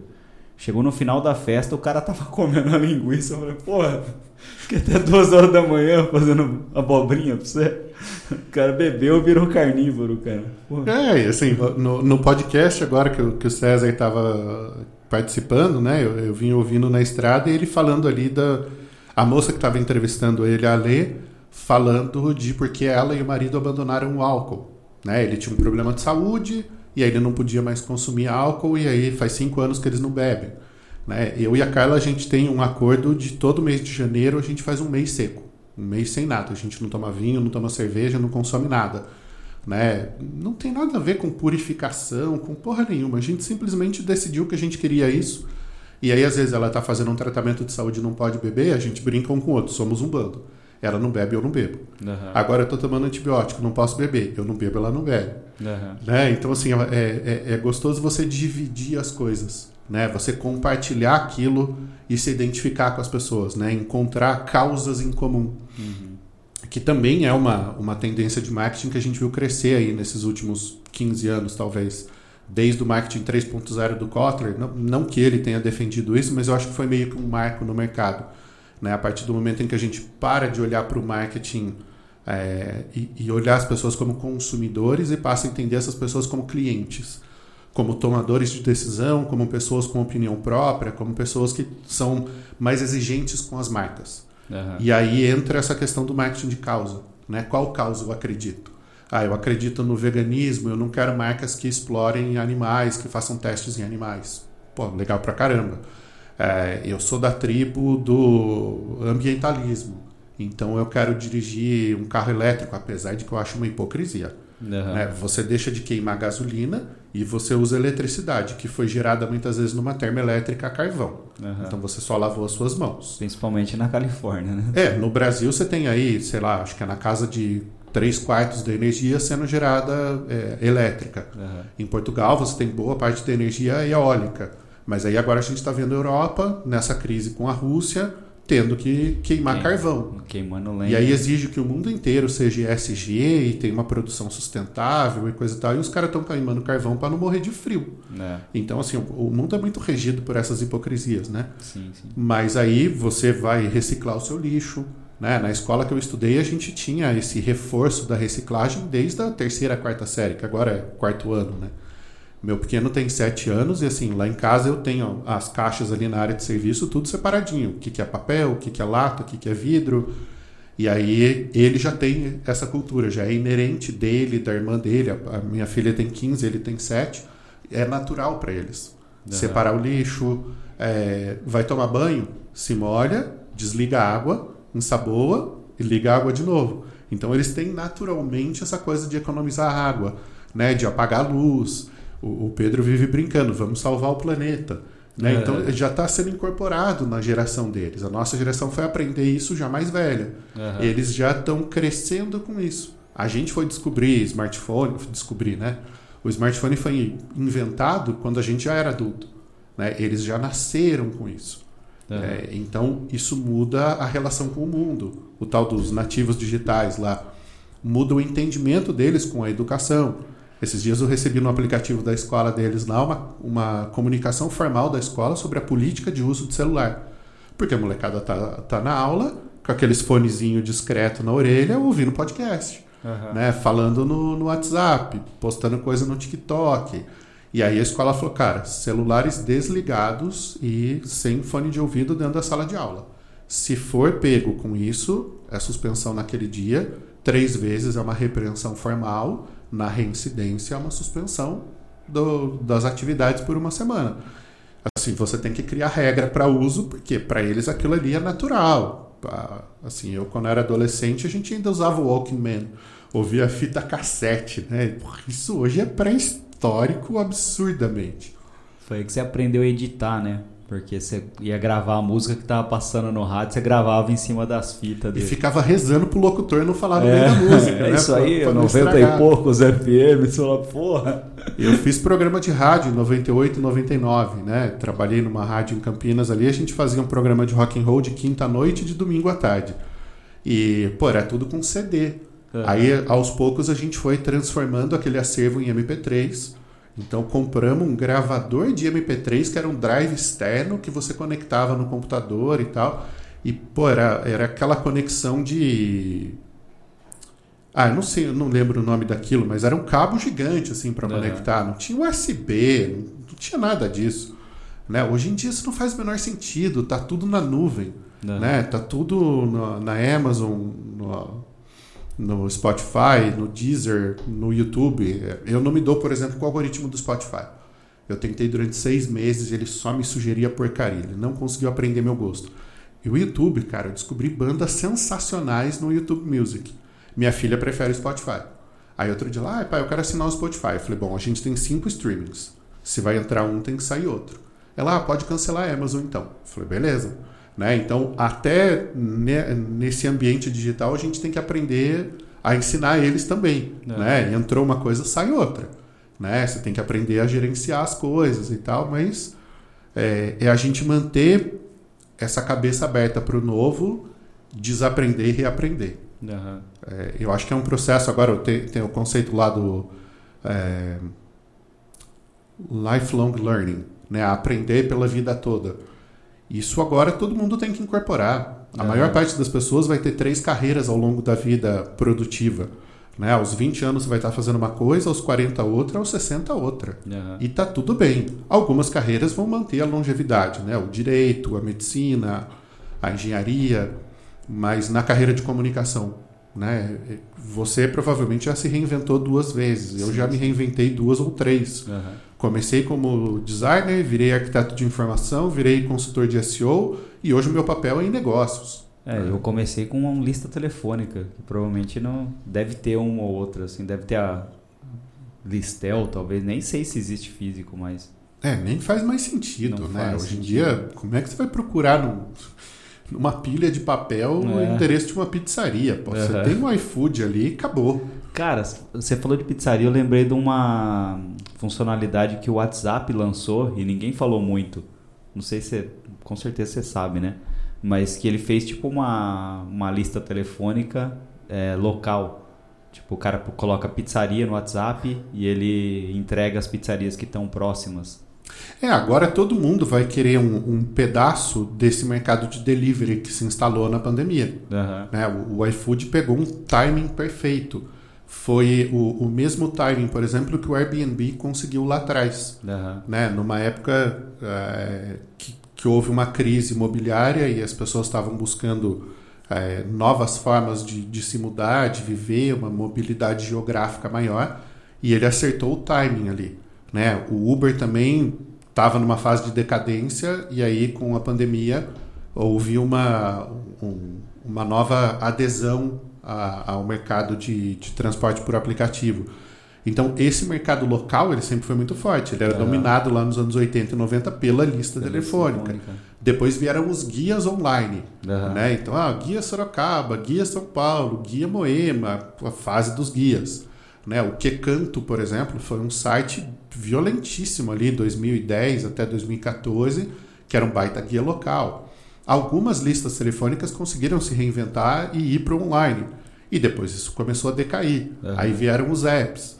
Chegou no final da festa, o cara tava comendo a linguiça. Eu falei, porra, fiquei até duas horas da manhã fazendo abobrinha pra você. O cara bebeu, virou carnívoro, cara. Porra. É, assim, no, no podcast agora que, que o César estava participando, né? Eu, eu vim ouvindo na estrada e ele falando ali da. A moça que estava entrevistando ele, a Lê, falando de porque ela e o marido abandonaram o álcool. Né? Ele tinha um problema de saúde e aí ele não podia mais consumir álcool e aí faz cinco anos que eles não bebem. Né? Eu e a Carla a gente tem um acordo de todo mês de janeiro a gente faz um mês seco, um mês sem nada. A gente não toma vinho, não toma cerveja, não consome nada. Né? Não tem nada a ver com purificação, com porra nenhuma. A gente simplesmente decidiu que a gente queria isso. E aí, às vezes, ela está fazendo um tratamento de saúde e não pode beber, a gente brinca um com o outro, somos um bando. Ela não bebe, eu não bebo. Uhum. Agora eu estou tomando antibiótico, não posso beber. Eu não bebo, ela não bebe. Uhum. Né? Então, assim, é, é, é, gostoso você dividir as coisas. Né? Você compartilhar aquilo e se identificar com as pessoas. Né? Encontrar causas em comum. Uhum. Que também é uma, uma tendência de marketing que a gente viu crescer aí nesses últimos 15 anos, talvez desde o marketing 3.0 do Kotler, não, não, que ele tenha defendido isso, mas eu acho que foi meio que um marco no mercado. Né? A partir do momento em que a gente para de olhar para o marketing é, e, e, olhar as pessoas como consumidores e passa a entender essas pessoas como clientes, como tomadores de decisão, como pessoas com opinião própria, como pessoas que são mais exigentes com as marcas. Uhum. E aí entra essa questão do marketing de causa. Né? Qual causa eu acredito? Ah, eu acredito no veganismo, eu não quero marcas que explorem animais, que façam testes em animais. Pô, legal pra caramba. É, eu sou da tribo do ambientalismo, então eu quero dirigir um carro elétrico, apesar de que eu acho uma hipocrisia. Uhum. Né? Você deixa de queimar gasolina e você usa eletricidade, que foi gerada muitas vezes numa termoelétrica a carvão. Uhum. Então você só lavou as suas mãos. Principalmente na Califórnia, né? É, no Brasil você tem aí, sei lá, acho que é na casa de três quartos da energia sendo gerada é, elétrica. Uhum. Em Portugal você tem boa parte da energia eólica. Mas aí agora a gente está vendo a Europa, nessa crise com a Rússia, tendo que queimar Queim, carvão. Queimando lenha. E aí exige que o mundo inteiro seja ESG e tenha uma produção sustentável e coisa e tal. E os caras estão queimando carvão para não morrer de frio. É. Então, assim, o mundo é muito regido por essas hipocrisias, né? Sim, sim. Mas aí você vai reciclar o seu lixo. Né? Na escola que eu estudei, a gente tinha esse reforço da reciclagem desde a terceira, quarta série, que agora é quarto ano, né? Meu pequeno tem sete anos e assim, lá em casa eu tenho as caixas ali na área de serviço, tudo separadinho. O que, que é papel, o que, que é lata, o que, que é vidro. E aí ele já tem essa cultura, já é inerente dele, da irmã dele. A minha filha tem 15, ele tem 7. É natural para eles. Uhum. Separar o lixo, é, vai tomar banho, se molha, desliga a água, ensaboa e liga a água de novo. Então eles têm naturalmente essa coisa de economizar água, né, de apagar a luz. O, o Pedro vive brincando, vamos salvar o planeta. Né? É. Então já está sendo incorporado na geração deles. A nossa geração foi aprender isso já mais velha. Uhum. Eles já estão crescendo com isso. A gente foi descobrir smartphone, descobrir, né? O smartphone foi inventado quando a gente já era adulto. Né? Eles já nasceram com isso. Uhum. É, então isso muda a relação com o mundo. O tal dos nativos digitais lá muda o entendimento deles com a educação. Esses dias eu recebi no aplicativo da escola deles lá uma, uma comunicação formal da escola sobre a política de uso de celular. Porque a molecada tá, tá na aula com aqueles fonezinho discreto na orelha ouvindo podcast. Uhum. Né, falando no, no WhatsApp, postando coisa no TikTok. E aí a escola falou, cara, celulares desligados e sem fone de ouvido dentro da sala de aula. Se for pego com isso, é suspensão naquele dia, três vezes é uma repreensão formal, na reincidência é uma suspensão do, das atividades por uma semana. Assim, você tem que criar regra para uso, porque para eles aquilo ali é natural. Assim, eu quando era adolescente, a gente ainda usava o Walkman, ouvia fita cassete, né? Isso hoje é pré-histórico absurdamente. Foi aí que você aprendeu a editar, né? Porque você ia gravar a música que tava passando no rádio, você gravava em cima das fitas dele. E ficava rezando pro locutor não falar no é, meio da música, é né? Isso aí, pra, pra 90 e poucos FM, você fala, porra. Eu fiz programa de rádio em 98 e 99, né? Trabalhei numa rádio em Campinas ali, a gente fazia um programa de rock and roll de quinta à noite e de domingo à tarde. E, pô, era tudo com CD. Uhum. Aí, aos poucos, a gente foi transformando aquele acervo em MP3 então compramos um gravador de MP3 que era um drive externo que você conectava no computador e tal. E pô, era, era aquela conexão de ah, eu não sei, eu não lembro o nome daquilo, mas era um cabo gigante assim para uhum. conectar, não tinha USB, não, não, tinha nada disso, né? Hoje em dia isso não faz o menor sentido, tá tudo na nuvem, uhum. né? Tá tudo na, na Amazon, no, no Spotify, no Deezer, no YouTube. Eu não me dou, por exemplo, com o algoritmo do Spotify. Eu tentei durante seis meses ele só me sugeria porcaria. Ele não conseguiu aprender meu gosto. E o YouTube, cara, eu descobri bandas sensacionais no YouTube Music. Minha filha prefere o Spotify. Aí outro dia lá, ah, pai, eu quero assinar o Spotify. Eu falei, bom, a gente tem cinco streamings. Se vai entrar um, tem que sair outro. Ela, ah, pode cancelar a Amazon então. Eu falei, beleza. Né? Então, até nesse ambiente digital, a gente tem que aprender a ensinar eles também. É. Né? Entrou uma coisa, sai outra. Né? Você tem que aprender a gerenciar as coisas e tal, mas é, é a gente manter essa cabeça aberta para o novo, desaprender e reaprender. Uhum. É, eu acho que é um processo. Agora, tem, tem o conceito lá do é, lifelong learning, né? aprender pela vida toda. Isso agora todo mundo tem que incorporar. A uhum. maior parte das pessoas vai ter três carreiras ao longo da vida produtiva. Né? Aos 20 anos você vai estar fazendo uma coisa, aos 40 outra, aos 60 outra. Uhum. E tá tudo bem. Algumas carreiras vão manter a longevidade, né? O direito, a medicina, a engenharia, mas na carreira de comunicação, né? Você provavelmente já se reinventou duas vezes. Eu já me reinventei duas ou três. Uhum. Comecei como designer, virei arquiteto de informação, virei consultor de SEO e hoje o meu papel é em negócios. É, eu comecei com uma lista telefônica, que provavelmente não deve ter uma ou outra, assim, deve ter a Listel, talvez, nem sei se existe físico, mas. É, nem faz mais sentido, não né? Hoje sentido. em dia, como é que você vai procurar numa pilha de papel é. o endereço de uma pizzaria? Pô, uhum. Você tem um iFood ali e acabou. Cara, você falou de pizzaria, eu lembrei de uma funcionalidade que o WhatsApp lançou e ninguém falou muito. Não sei se, com certeza você sabe, né? mas que ele fez tipo uma, uma lista telefônica é, local. Tipo, o cara coloca pizzaria no WhatsApp e ele entrega as pizzarias que estão próximas. É, agora todo mundo vai querer um, um, pedaço desse mercado de delivery que se instalou na pandemia. Uhum. Né? O, o, iFood pegou um timing perfeito. Foi o, o, mesmo timing, por exemplo, que o Airbnb conseguiu lá atrás. Uhum. Né? Numa época é, que que houve uma crise imobiliária e as pessoas estavam buscando é, novas formas de, de, se mudar, de viver, uma mobilidade geográfica maior, e ele acertou o timing ali. Né? O Uber também estava numa fase de decadência, e aí com a pandemia houve uma, um, uma nova adesão a, ao mercado de, de transporte por aplicativo. Então, esse mercado local, ele sempre foi muito forte. Ele era é. dominado lá nos anos 80 e 90 pela lista pela telefônica. Lista Depois vieram os guias online. Né? Então, ah, guia Sorocaba, guia São Paulo, guia Moema, a fase dos guias. Né? O Que Canto, por exemplo, foi um site violentíssimo ali, 2010 até 2014, que era um baita guia local. Algumas listas telefônicas conseguiram se reinventar e ir para o online. E depois isso começou a decair. Uhum. Aí vieram os apps.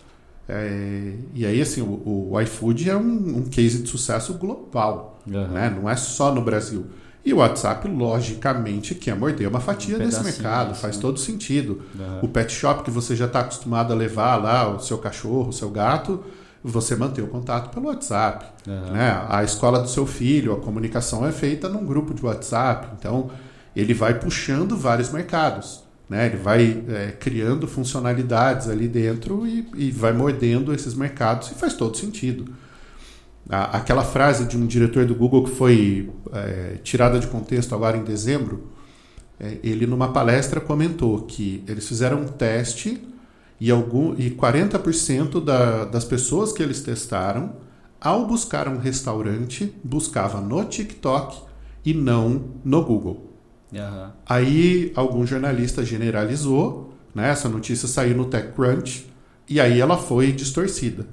É, e aí, assim, o, o iFood é um, um, case de sucesso global, uhum. né? não é só no Brasil. E o WhatsApp, logicamente, quer morder uma fatia um desse mercado, disso, faz todo sentido. Uhum. O pet shop que você já está acostumado a levar lá o seu cachorro, o seu gato, você manter o contato pelo WhatsApp. Uhum. Né? A escola do seu filho, a comunicação é feita num grupo de WhatsApp. Então, ele vai puxando vários mercados. Né? Ele vai é, criando funcionalidades ali dentro e, e, vai mordendo esses mercados e faz todo sentido. A, aquela frase de um diretor do Google que foi é, tirada de contexto agora em dezembro, é, ele numa palestra comentou que eles fizeram um teste e, algum, e 40% da, das pessoas que eles testaram, ao buscar um restaurante, buscava no TikTok e não no Google. Uhum. Aí algum jornalista generalizou, né? essa notícia saiu no TechCrunch, e aí ela foi distorcida.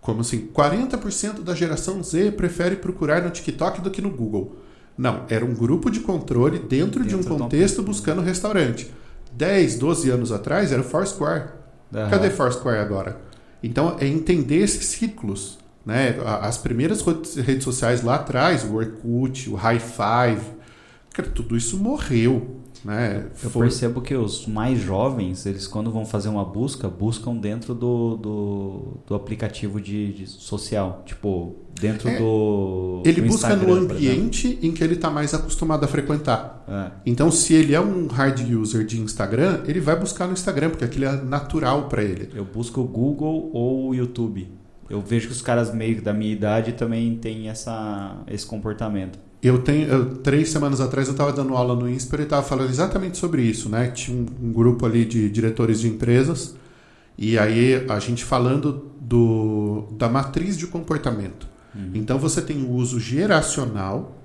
Como assim, 40% da geração Z prefere procurar no TikTok do que no Google. Não, era um grupo de controle dentro, dentro de um contexto buscando restaurante. 10, 12 anos atrás era o Foursquare. Uhum. Cadê Foursquare agora? Então é entender esses ciclos. Né? As primeiras redes sociais lá atrás, o Orkut, o High Five, tudo isso morreu. Né? Eu Foi... percebo que os mais jovens, eles quando vão fazer uma busca, buscam dentro do, do, do aplicativo de, de, social. Tipo, dentro é, do. Ele do busca no ambiente em que ele está mais acostumado a frequentar. É. Então, se ele é um hard user de Instagram, ele vai buscar no Instagram, porque aquilo é natural para ele. Eu busco o Google ou o YouTube. Eu vejo que os caras meio da minha idade também têm essa, esse comportamento. Eu tenho eu, três semanas atrás eu estava dando aula no INSPER e estava falando exatamente sobre isso, né? Tinha um, um, grupo ali de diretores de empresas e aí a gente falando do, da matriz de comportamento. Uhum. Então você tem o uso geracional,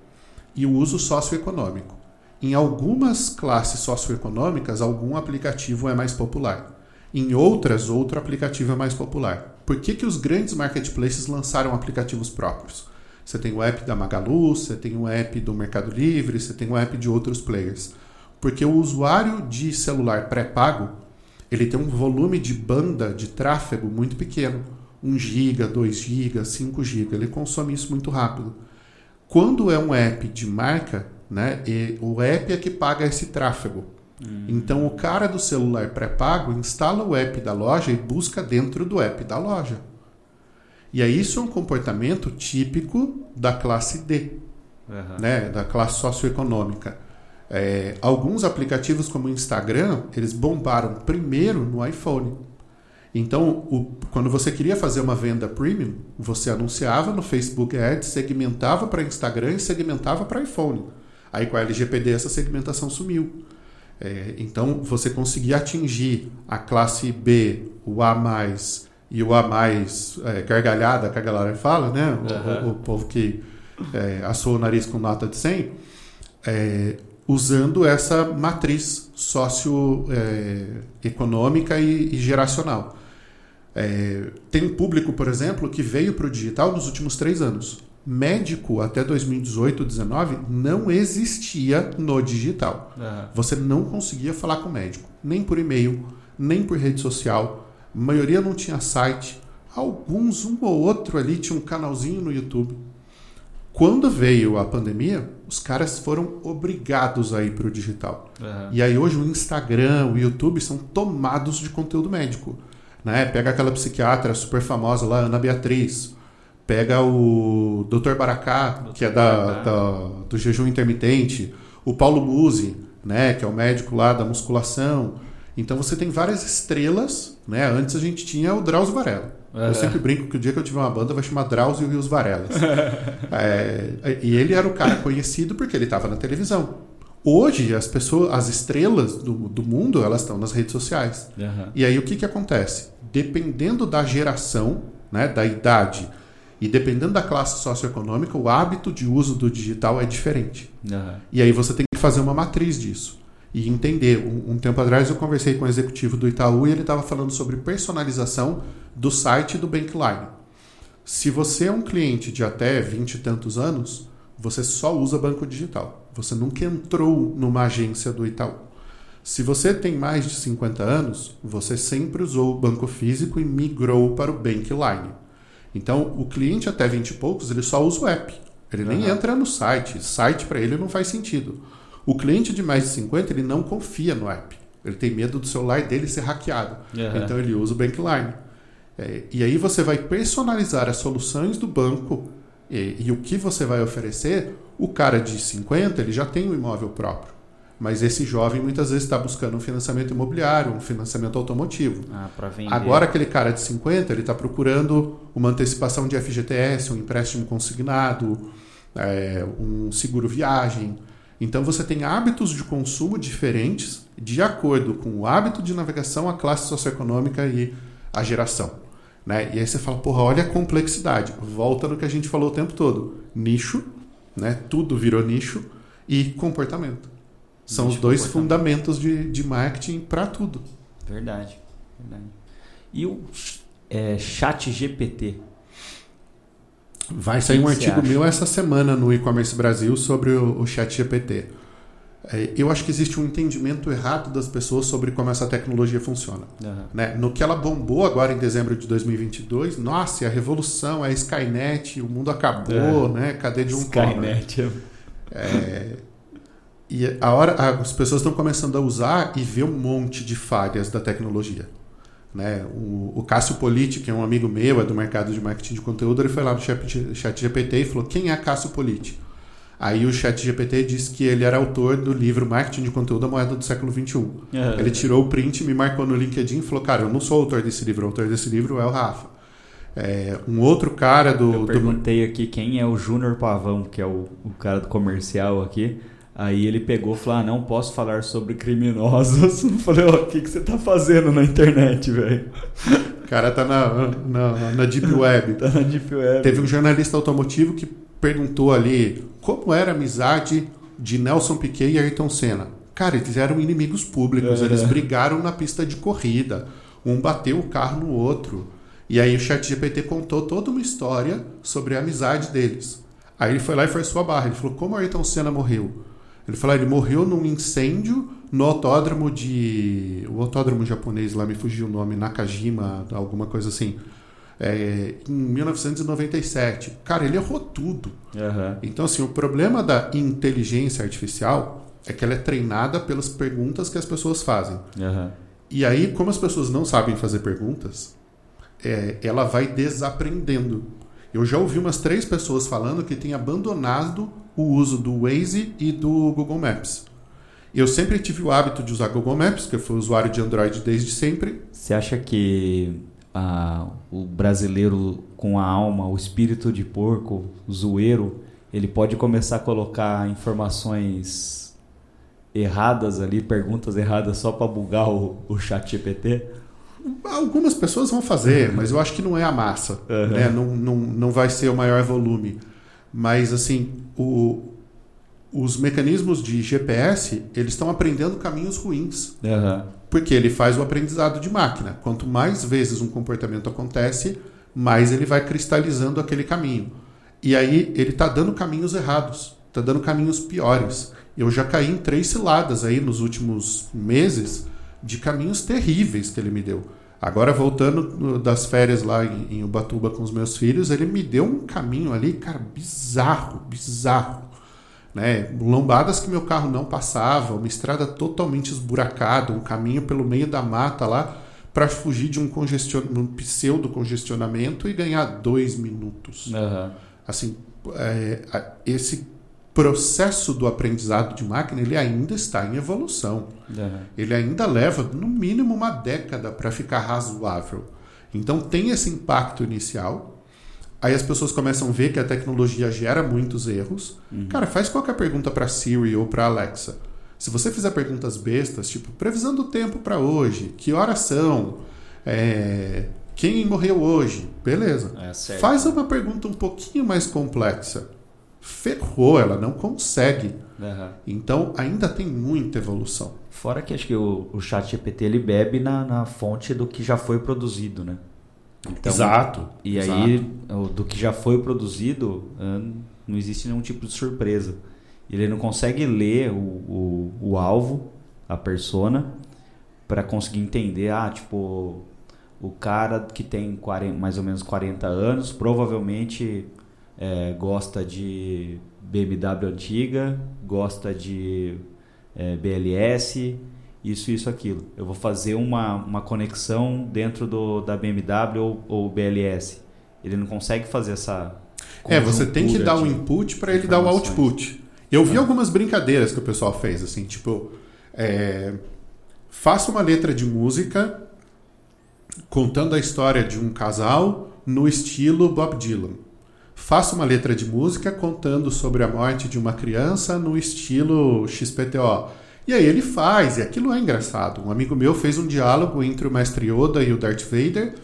e o uso socioeconômico. Em algumas classes socioeconômicas, algum aplicativo é mais popular. Em outras, outro aplicativo é mais popular. Por que, que os grandes marketplaces lançaram aplicativos próprios? Você tem o app da Magalu, você tem o app do Mercado Livre, você tem o app de outros players. Porque o usuário de celular pré-pago, ele tem um volume de banda de tráfego muito pequeno. 1 GB, 2 GB, 5 GB. Ele consome isso muito rápido. Quando é um app de marca, né, o app é que paga esse tráfego. Hum. Então o cara do celular pré-pago instala o app da loja e busca dentro do app da loja. E aí isso é um comportamento típico da classe D, uhum. né, da classe socioeconômica. É, alguns aplicativos como o Instagram, eles bombaram primeiro no iPhone. Então, o, quando você queria fazer uma venda premium, você anunciava no Facebook Ads, segmentava para Instagram e segmentava para iPhone. Aí com a LGPD essa segmentação sumiu. É, então você conseguia atingir a classe B, o A e o A é, gargalhada que a galera fala, né? Uhum. O, o, povo que é, assou o nariz com nota de 100, é, usando essa matriz socioeconômica é, e, e geracional. É, tem um público, por exemplo, que veio para o digital nos últimos três anos. Médico até 2018, 2019 não existia no digital. Uhum. Você não conseguia falar com o médico, nem por e-mail, nem por rede social. A maioria não tinha site. Alguns, um ou outro ali, tinha um canalzinho no YouTube. Quando veio a pandemia, os caras foram obrigados a ir para o digital. Uhum. E aí hoje o Instagram, o YouTube são tomados de conteúdo médico. Né? Pega aquela psiquiatra super famosa lá, Ana Beatriz. Pega o Dr. Baracá, Dr. que é da, da, do jejum intermitente. O Paulo Musi, né? que é o médico lá da musculação. Então você tem várias estrelas. Né? Antes a gente tinha o Drauzio Varela. Eu sempre brinco que o dia que eu tiver uma banda vai chamar Drauzio e os Varelas. é, e ele era o cara conhecido porque ele estava na televisão. Hoje, as pessoas, as estrelas do, do mundo, elas estão nas redes sociais. Uhum. E aí o que, que acontece? Dependendo da geração, né, da idade e dependendo da classe socioeconômica, o hábito de uso do digital é diferente. Uhum. E aí você tem que fazer uma matriz disso e entender. Um, um, tempo atrás eu conversei com o executivo do Itaú e ele estava falando sobre personalização do site do Bankline. Se você é um cliente de até 20 e tantos anos, você só usa banco digital. Você nunca entrou numa agência do Itaú. Se você tem mais de 50 anos, você sempre usou o banco físico e migrou para o Bankline. Então, o cliente até 20 e poucos, ele só usa o app. Ele uhum. nem entra no site. Site para ele não faz sentido. O cliente de mais de 50, ele não confia no app. Ele tem medo do celular dele ser hackeado. Uhum. Então, ele usa o Bankline. É, e aí você vai personalizar as soluções do banco e, e, o que você vai oferecer, o cara de 50 ele já tem um imóvel próprio. Mas esse jovem muitas vezes está buscando um financiamento imobiliário, um financiamento automotivo. Ah, Agora aquele cara de 50 ele está procurando uma antecipação de FGTS, um empréstimo consignado, é, um seguro viagem. Então você tem hábitos de consumo diferentes de acordo com o hábito de navegação, a classe socioeconômica e a geração. Né? E aí você fala, porra, olha a complexidade. Volta no que a gente falou o tempo todo. Nicho, né? tudo virou nicho, e comportamento. São nicho os dois fundamentos de, de marketing para tudo. Verdade, verdade. E o é, chat GPT? Vai sair um artigo meu essa semana no e-commerce Brasil sobre o, o chat GPT. É, eu acho que existe um entendimento errado das pessoas sobre como essa tecnologia funciona. Uhum. Né? No que ela bombou agora em dezembro de 2022, nossa, a revolução, a Skynet, o mundo acabou, é. né? Cadê de um Skynet. É, e a hora, as pessoas estão começando a usar e ver um monte de falhas da tecnologia. Né? O, o Cássio Politi, que é um amigo meu, é do mercado de marketing de conteúdo, ele foi lá no chat, chat GPT e falou: Quem é Cássio Politi? Aí o chat GPT disse que ele era autor do livro Marketing de Conteúdo, a Moeda do Século XXI. Uhum. Ele tirou o print, me marcou no LinkedIn e falou, cara, eu não sou autor desse livro, o autor desse livro é o Rafa. É, um outro cara do... Eu perguntei do... aqui quem é o Júnior Pavão, que é o, o cara do comercial aqui. Aí ele pegou e falou: Ah, não posso falar sobre criminosos. Eu falei: O oh, que, que você tá fazendo na internet, velho? O cara tá na, na, na Deep Web. tá na Deep Web. Teve um jornalista automotivo que perguntou ali como era a amizade de Nelson Piquet e Ayrton Senna. Cara, eles eram inimigos públicos, é. eles brigaram na pista de corrida. Um bateu o carro no outro. E aí o ChatGPT contou toda uma história sobre a amizade deles. Aí ele foi lá e foi sua barra. Ele falou: como Ayrton Senna morreu? Ele falou: ele morreu num incêndio no autódromo de. O autódromo japonês lá me fugiu o nome, Nakajima, alguma coisa assim. É, em 1997. Cara, ele errou tudo. Uhum. Então, assim, o problema da inteligência artificial é que ela é treinada pelas perguntas que as pessoas fazem. Uhum. E aí, como as pessoas não sabem fazer perguntas, é, ela vai desaprendendo. Eu já ouvi umas três pessoas falando que têm abandonado o uso do Waze e do Google Maps. Eu sempre tive o hábito de usar Google Maps, porque eu fui usuário de Android desde sempre. Você acha que ah, o brasileiro com a alma, o espírito de porco, o zoeiro, ele pode começar a colocar informações erradas ali, perguntas erradas só para bugar o, o chat GPT? Algumas pessoas vão fazer, mas eu acho que não é a massa. Uhum. Né? Não, não, não vai ser o maior volume. Mas, assim, o, os mecanismos de GPS, eles estão aprendendo caminhos ruins. Uhum. Porque ele faz o aprendizado de máquina. Quanto mais vezes um comportamento acontece, mais ele vai cristalizando aquele caminho. E aí ele está dando caminhos errados, está dando caminhos piores. Eu já caí em três ciladas aí nos últimos meses de caminhos terríveis que ele me deu. Agora, voltando das férias lá em, Ubatuba com os meus filhos, ele me deu um caminho ali, cara, bizarro, bizarro. Né? Lombadas que meu carro não passava, uma estrada totalmente esburacada, um caminho pelo meio da mata lá para fugir de um, congestion... um pseudo congestionamento e ganhar dois minutos. Uhum. Assim, é, esse processo do aprendizado de máquina ele ainda está em evolução. Uhum. Ele ainda leva no mínimo uma década para ficar razoável. Então tem esse impacto inicial. Aí as pessoas começam a ver que a tecnologia gera muitos erros. Uhum. Cara, faz qualquer pergunta para Siri ou para Alexa. Se você fizer perguntas bestas, tipo previsão do tempo para hoje, que horas são, é, quem morreu hoje, beleza. É, faz uma pergunta um pouquinho mais complexa ferrou, ela não consegue. Uhum. Então ainda tem muita evolução. Fora que acho que o, o chat GPT ele bebe na, na fonte do que já foi produzido, né? Então, exato. E exato. aí, do que já foi produzido, não existe nenhum tipo de surpresa. Ele não consegue ler o, o, o alvo, a persona, para conseguir entender, ah, tipo, o cara que tem 40, mais ou menos 40 anos, provavelmente é, gosta de BMW antiga, gosta de é, BLS, isso, isso, aquilo. Eu vou fazer uma, uma conexão dentro do, da BMW ou, ou BLS. Ele não consegue fazer essa. É, você tem que dar o um input para ele dar o output. Eu vi é. algumas brincadeiras que o pessoal fez, assim, tipo, é, faça uma letra de música contando a história de um casal no estilo Bob Dylan faça uma letra de música contando sobre a morte de uma criança no estilo XPTO. E aí ele faz, e aquilo é engraçado. Um amigo meu fez um diálogo entre o mestre Yoda e o Darth Vader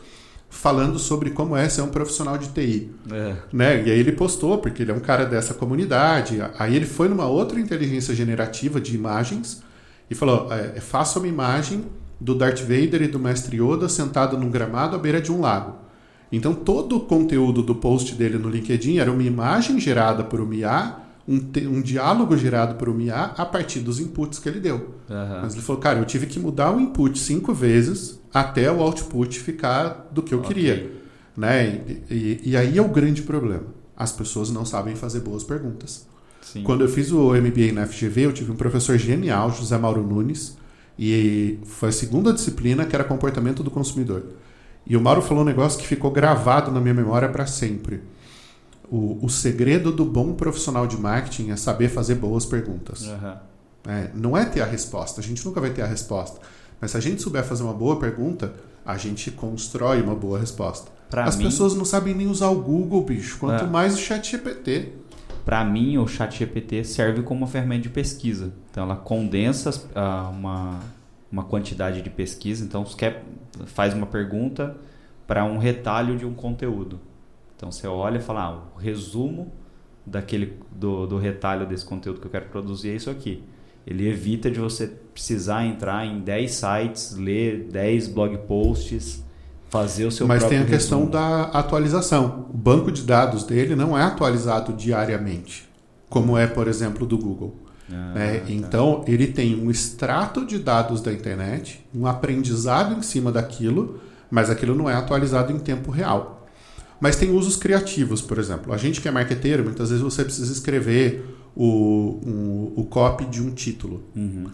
falando sobre como é ser um profissional de TI. É. Né? E aí ele postou, porque ele é um cara dessa comunidade. Aí ele foi numa outra inteligência generativa de imagens e falou: é, faça uma imagem do Darth Vader e do mestre Yoda sentado num gramado à beira de um lago. Então todo o conteúdo do post dele no LinkedIn era uma imagem gerada por um IA, um, um diálogo gerado por um IA a partir dos inputs que ele deu. Uhum. Mas ele falou, cara, eu tive que mudar o input cinco vezes até o output ficar do que eu okay. queria. Né? E, e, e, aí é o grande problema. As pessoas não sabem fazer boas perguntas. Sim. Quando eu fiz o MBA na FGV, eu tive um professor genial, José Mauro Nunes, e foi a segunda disciplina que era comportamento do consumidor. E o Mauro falou um negócio que ficou gravado na minha memória para sempre. O, o segredo do bom profissional de marketing é saber fazer boas perguntas. Uhum. É, não é ter a resposta, a gente nunca vai ter a resposta. Mas se a gente souber fazer uma boa pergunta, a gente constrói uma boa resposta. Pra As mim, pessoas não sabem nem usar o Google, bicho, quanto é. mais o chat GPT. Para mim, o chat GPT serve como uma ferramenta de pesquisa. Então, ela condensa uh, uma, uma quantidade de pesquisa. Então, você quer, faz uma pergunta, para um retalho de um conteúdo. Então você olha e fala, ah, o resumo daquele do, do retalho desse conteúdo que eu quero produzir é isso aqui. Ele evita de você precisar entrar em 10 sites, ler 10 blog posts, fazer o seu Mas tem a resumo. questão da atualização. O banco de dados dele não é atualizado diariamente, como é, por exemplo, do Google. Ah, é, tá. Então, ele tem um extrato de dados da internet, um aprendizado em cima daquilo, mas aquilo não é atualizado em tempo real. Mas tem usos criativos, por exemplo. A gente que é marqueteiro, muitas vezes você precisa escrever o, um, o copy de um título. Uhum.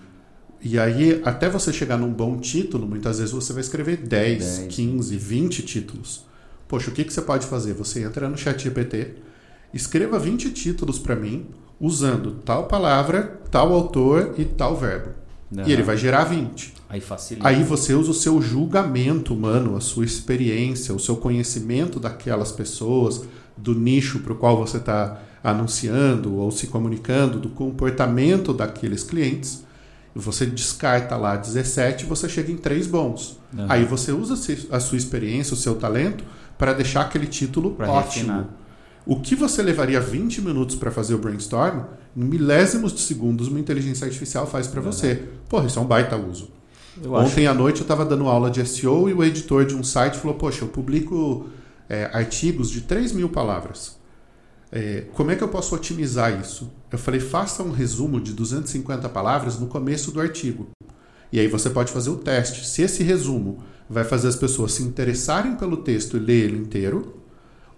E aí, até você chegar num bom título, muitas vezes você vai escrever 10, 10. 15, 20 títulos. Poxa, o que, que você pode fazer? Você entra no chat GPT, escreva 20 títulos para mim, usando tal palavra, tal autor e tal verbo. E ele vai gerar 20. Aí facilita. Aí você usa o seu julgamento humano, a sua experiência, o seu conhecimento daquelas pessoas, do nicho para o qual você está anunciando ou se comunicando, do comportamento daqueles clientes. Você descarta lá 17 e você chega em três bons. Aí você usa a sua experiência, o seu talento, para deixar aquele título pra ótimo. Refinar. O que você levaria 20 minutos para fazer o brainstorm, em milésimos de segundos, uma inteligência artificial faz para você. Porra, isso é um baita uso. Eu Ontem acho... à noite eu estava dando aula de SEO e o editor de um site falou: Poxa, eu publico é, artigos de 3 mil palavras. É, como é que eu posso otimizar isso? Eu falei: faça um resumo de 250 palavras no começo do artigo. E aí você pode fazer o teste. Se esse resumo vai fazer as pessoas se interessarem pelo texto e ler ele inteiro,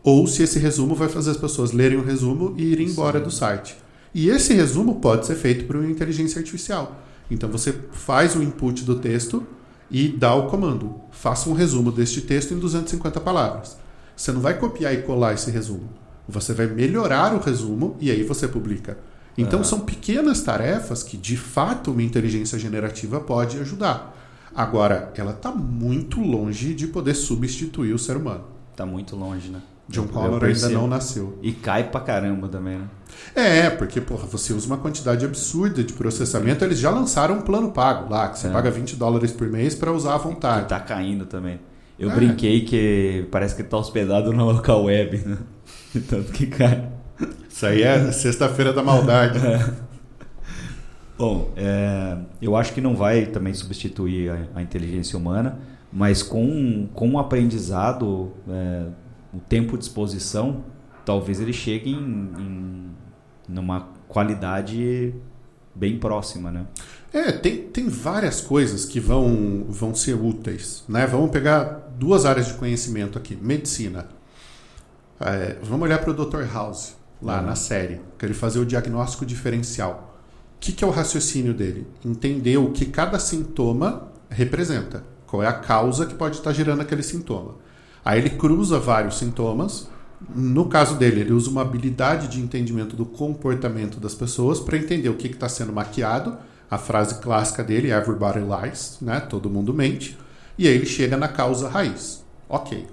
ou se esse resumo vai fazer as pessoas lerem o resumo e irem embora Sim. do site. E esse resumo pode ser feito por uma inteligência artificial. Então você faz o input do texto e dá o comando. Faça um resumo deste texto em 250 palavras. Você não vai copiar e colar esse resumo. Você vai melhorar o resumo e aí você publica. Então são pequenas tarefas que de fato uma inteligência generativa pode ajudar. Agora, ela está muito longe de poder substituir o ser humano. Está muito longe, né? John Connor ainda não nasceu. E cai pra caramba também, né? É, porque porra, você usa uma quantidade absurda de processamento. Eles já lançaram um plano pago lá, que você é. paga 20 dólares por mês para usar à vontade. Que tá caindo também. Eu é. brinquei que parece que tá hospedado no local web, né? Tanto que cai. Isso aí é sexta-feira da maldade. É. Bom, eu acho que não vai também substituir a, a inteligência humana, mas com, com o aprendizado é, o tempo de exposição, talvez ele chegue em, em numa qualidade bem próxima, né? É, tem, tem várias coisas que vão, vão ser úteis, né? Vamos pegar duas áreas de conhecimento aqui. Medicina. É, vamos olhar para o Dr. House, lá uhum. na série, que ele fazer o diagnóstico diferencial. O que, que é o raciocínio dele? Entender o que cada sintoma representa. Qual é a causa que pode estar gerando aquele sintoma. Aí ele cruza vários sintomas. No caso dele, ele usa uma habilidade de entendimento do comportamento das pessoas para entender o que está sendo maquiado. A frase clássica dele, everybody lies, né? todo mundo mente. E aí ele chega na causa raiz. Ok.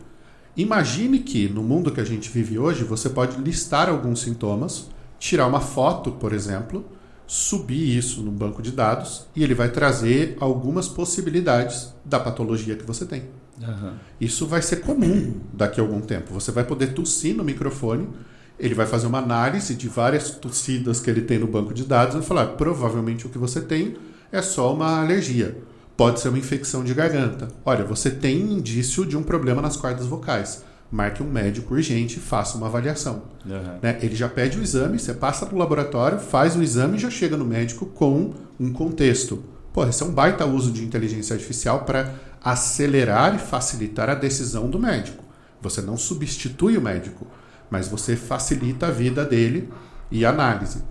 Imagine que no mundo que a gente vive hoje, você pode listar alguns sintomas, tirar uma foto, por exemplo, subir isso no banco de dados e ele vai trazer algumas possibilidades da patologia que você tem. Uhum. Isso vai ser comum daqui a algum tempo. Você vai poder tossir no microfone, ele vai fazer uma análise de várias tossidas que ele tem no banco de dados e vai falar: provavelmente o que você tem é só uma alergia. Pode ser uma infecção de garganta. Olha, você tem indício de um problema nas cordas vocais. Marque um médico urgente e faça uma avaliação. Uhum. Né? Ele já pede o exame, você passa para o laboratório, faz o exame e já chega no médico com um contexto. Pô, esse é um baita uso de inteligência artificial para acelerar e facilitar a decisão do médico. Você não substitui o médico, mas você facilita a vida dele e a análise.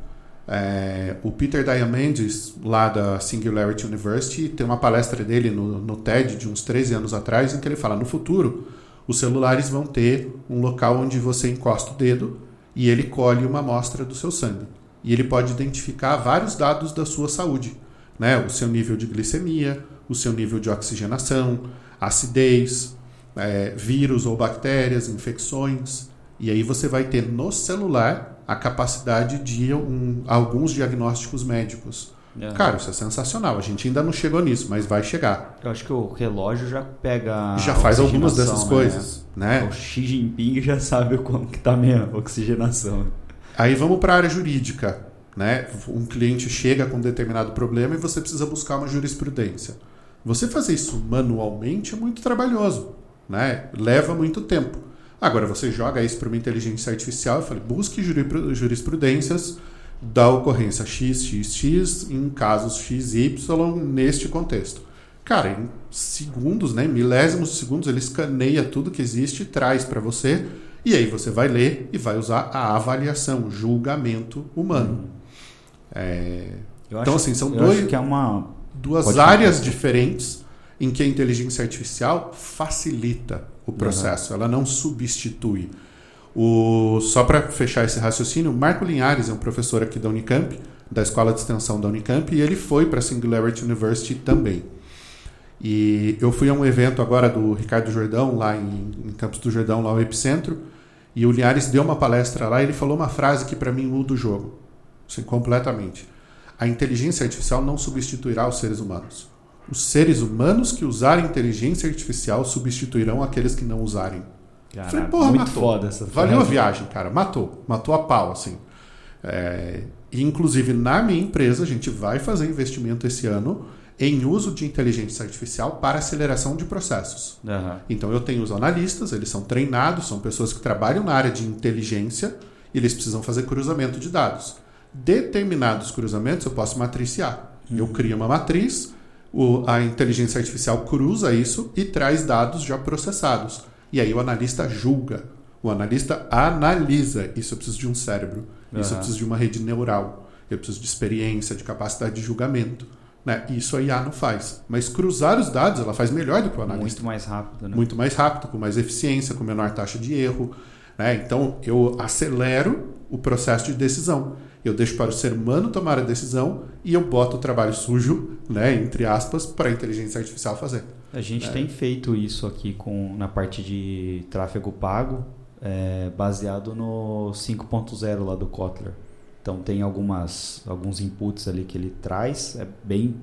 É, o Peter Diamandis, lá da Singularity University, tem uma palestra dele no, no TED de uns 13 anos atrás, em que ele fala: no futuro, os celulares vão ter um local onde você encosta o dedo e ele colhe uma amostra do seu sangue. E ele pode identificar vários dados da sua saúde, né? o seu nível de glicemia, o seu nível de oxigenação, acidez, é, vírus ou bactérias, infecções. E aí você vai ter no celular a capacidade de um, alguns diagnósticos médicos. É. Cara, isso é sensacional. A gente ainda não chegou nisso, mas vai chegar. Eu acho que o relógio já pega. Já faz algumas dessas né? coisas. Né? O Xi Jinping já sabe como que está a minha oxigenação. Aí vamos para a área jurídica. Né? Um cliente chega com um determinado problema e você precisa buscar uma jurisprudência. Você fazer isso manualmente é muito trabalhoso, né? leva muito tempo. Agora você joga isso para uma inteligência artificial e fala, busque jurisprudências da ocorrência XXX em casos XY neste contexto. Cara, em segundos, né, milésimos de segundos, ele escaneia tudo que existe e traz para você. E aí você vai ler e vai usar a avaliação, julgamento humano. É... então, assim, são dois, que é uma... duas áreas diferentes em que a inteligência artificial facilita o processo, uhum. ela não substitui. O, só para fechar esse raciocínio, Marco Linhares é um professor aqui da Unicamp, da Escola de Extensão da Unicamp, e ele foi para a Singularity University também. E eu fui a um evento agora do Ricardo Jordão, lá em, em Campos do Jordão, lá no Epicentro, e o Linhares deu uma palestra lá e ele falou uma frase que para mim muda o jogo. Assim, completamente. A inteligência artificial não substituirá os seres humanos. Os seres humanos que usarem inteligência artificial substituirão aqueles que não usarem. Caraca, Falei, porra, muito matou. foda essa Valeu a viagem, cara. Matou. Matou a pau, assim. É, e, inclusive, na minha empresa, a gente vai fazer investimento esse ano em uso de inteligência artificial para aceleração de processos. Uhum. Então, eu tenho os analistas, eles são treinados, são pessoas que trabalham na área de inteligência e eles precisam fazer cruzamento de dados. Determinados cruzamentos eu posso matriciar. Uhum. Eu crio uma matriz, o, a inteligência artificial cruza isso e traz dados já processados. E aí o analista julga. O analista analisa. Isso eu preciso de um cérebro. Isso eu preciso de uma rede neural. Eu preciso de experiência, de capacidade de julgamento. Né? Isso a IA não faz. Mas cruzar os dados ela faz melhor do que o analista. Muito mais rápido. Né? Muito mais rápido, com mais eficiência, com menor taxa de erro. Né? Então eu acelero o processo de decisão. Eu deixo para o ser humano tomar a decisão e eu boto o trabalho sujo, né, entre aspas, para a inteligência artificial fazer. A gente é. tem feito isso aqui com, na parte de tráfego pago, é, baseado no 5.0 lá do Kotler. Então tem algumas, alguns inputs ali que ele traz, é bem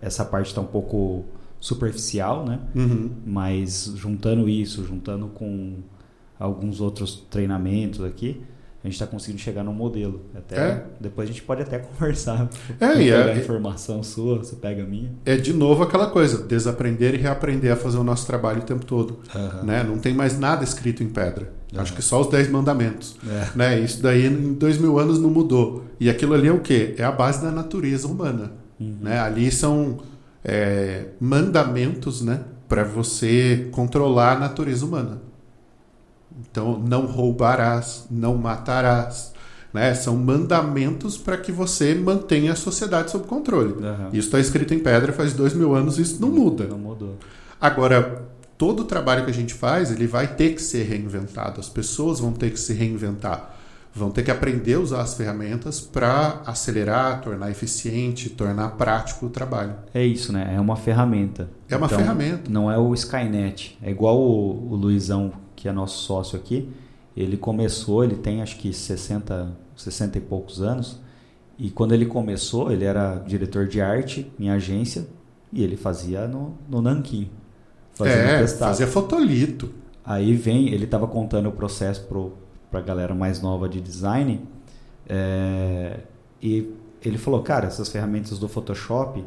essa parte está um pouco superficial, né? Uhum. Mas juntando isso, juntando com alguns outros treinamentos aqui, a gente está conseguindo chegar num modelo. Até é. depois a gente pode até conversar. É, e pegar é, a informação sua, você pega a minha. É de novo aquela coisa, desaprender e reaprender a fazer o nosso trabalho o tempo todo. Uhum. Né? Não tem mais nada escrito em pedra. Uhum. Acho que só os dez mandamentos. É. Né? Isso daí em dois mil anos não mudou. E aquilo ali é o quê? É a base da natureza humana. Uhum. Né? Ali são é, mandamentos né? para você controlar a natureza humana. Então, não roubarás, não matarás. Né? São mandamentos para que você mantenha a sociedade sob controle. Uhum. Isso está escrito em pedra faz dois mil anos isso não muda. Não mudou. Agora, todo o trabalho que a gente faz, ele vai ter que ser reinventado. As pessoas vão ter que se reinventar. Vão ter que aprender a usar as ferramentas para acelerar, tornar eficiente, tornar prático o trabalho. É isso, né? É uma ferramenta. É uma então, ferramenta. Não é o Skynet. É igual o, o Luizão que é nosso sócio aqui, ele começou, ele tem acho que 60, 60 e poucos anos, e quando ele começou, ele era diretor de arte em agência, e ele fazia no, no Nanquim. Fazia é, fazia fotolito. Aí vem, ele estava contando o processo para a galera mais nova de design, é, e ele falou, cara, essas ferramentas do Photoshop,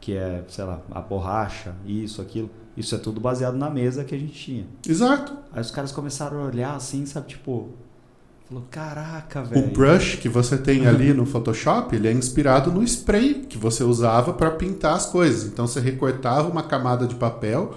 que é, sei lá, a borracha, isso, aquilo, isso é tudo baseado na mesa que a gente tinha. Exato. Aí os caras começaram a olhar assim, sabe, tipo, falou, caraca, velho. O brush que você tem ali no Photoshop, ele é inspirado no spray que você usava para pintar as coisas. Então você recortava uma camada de papel,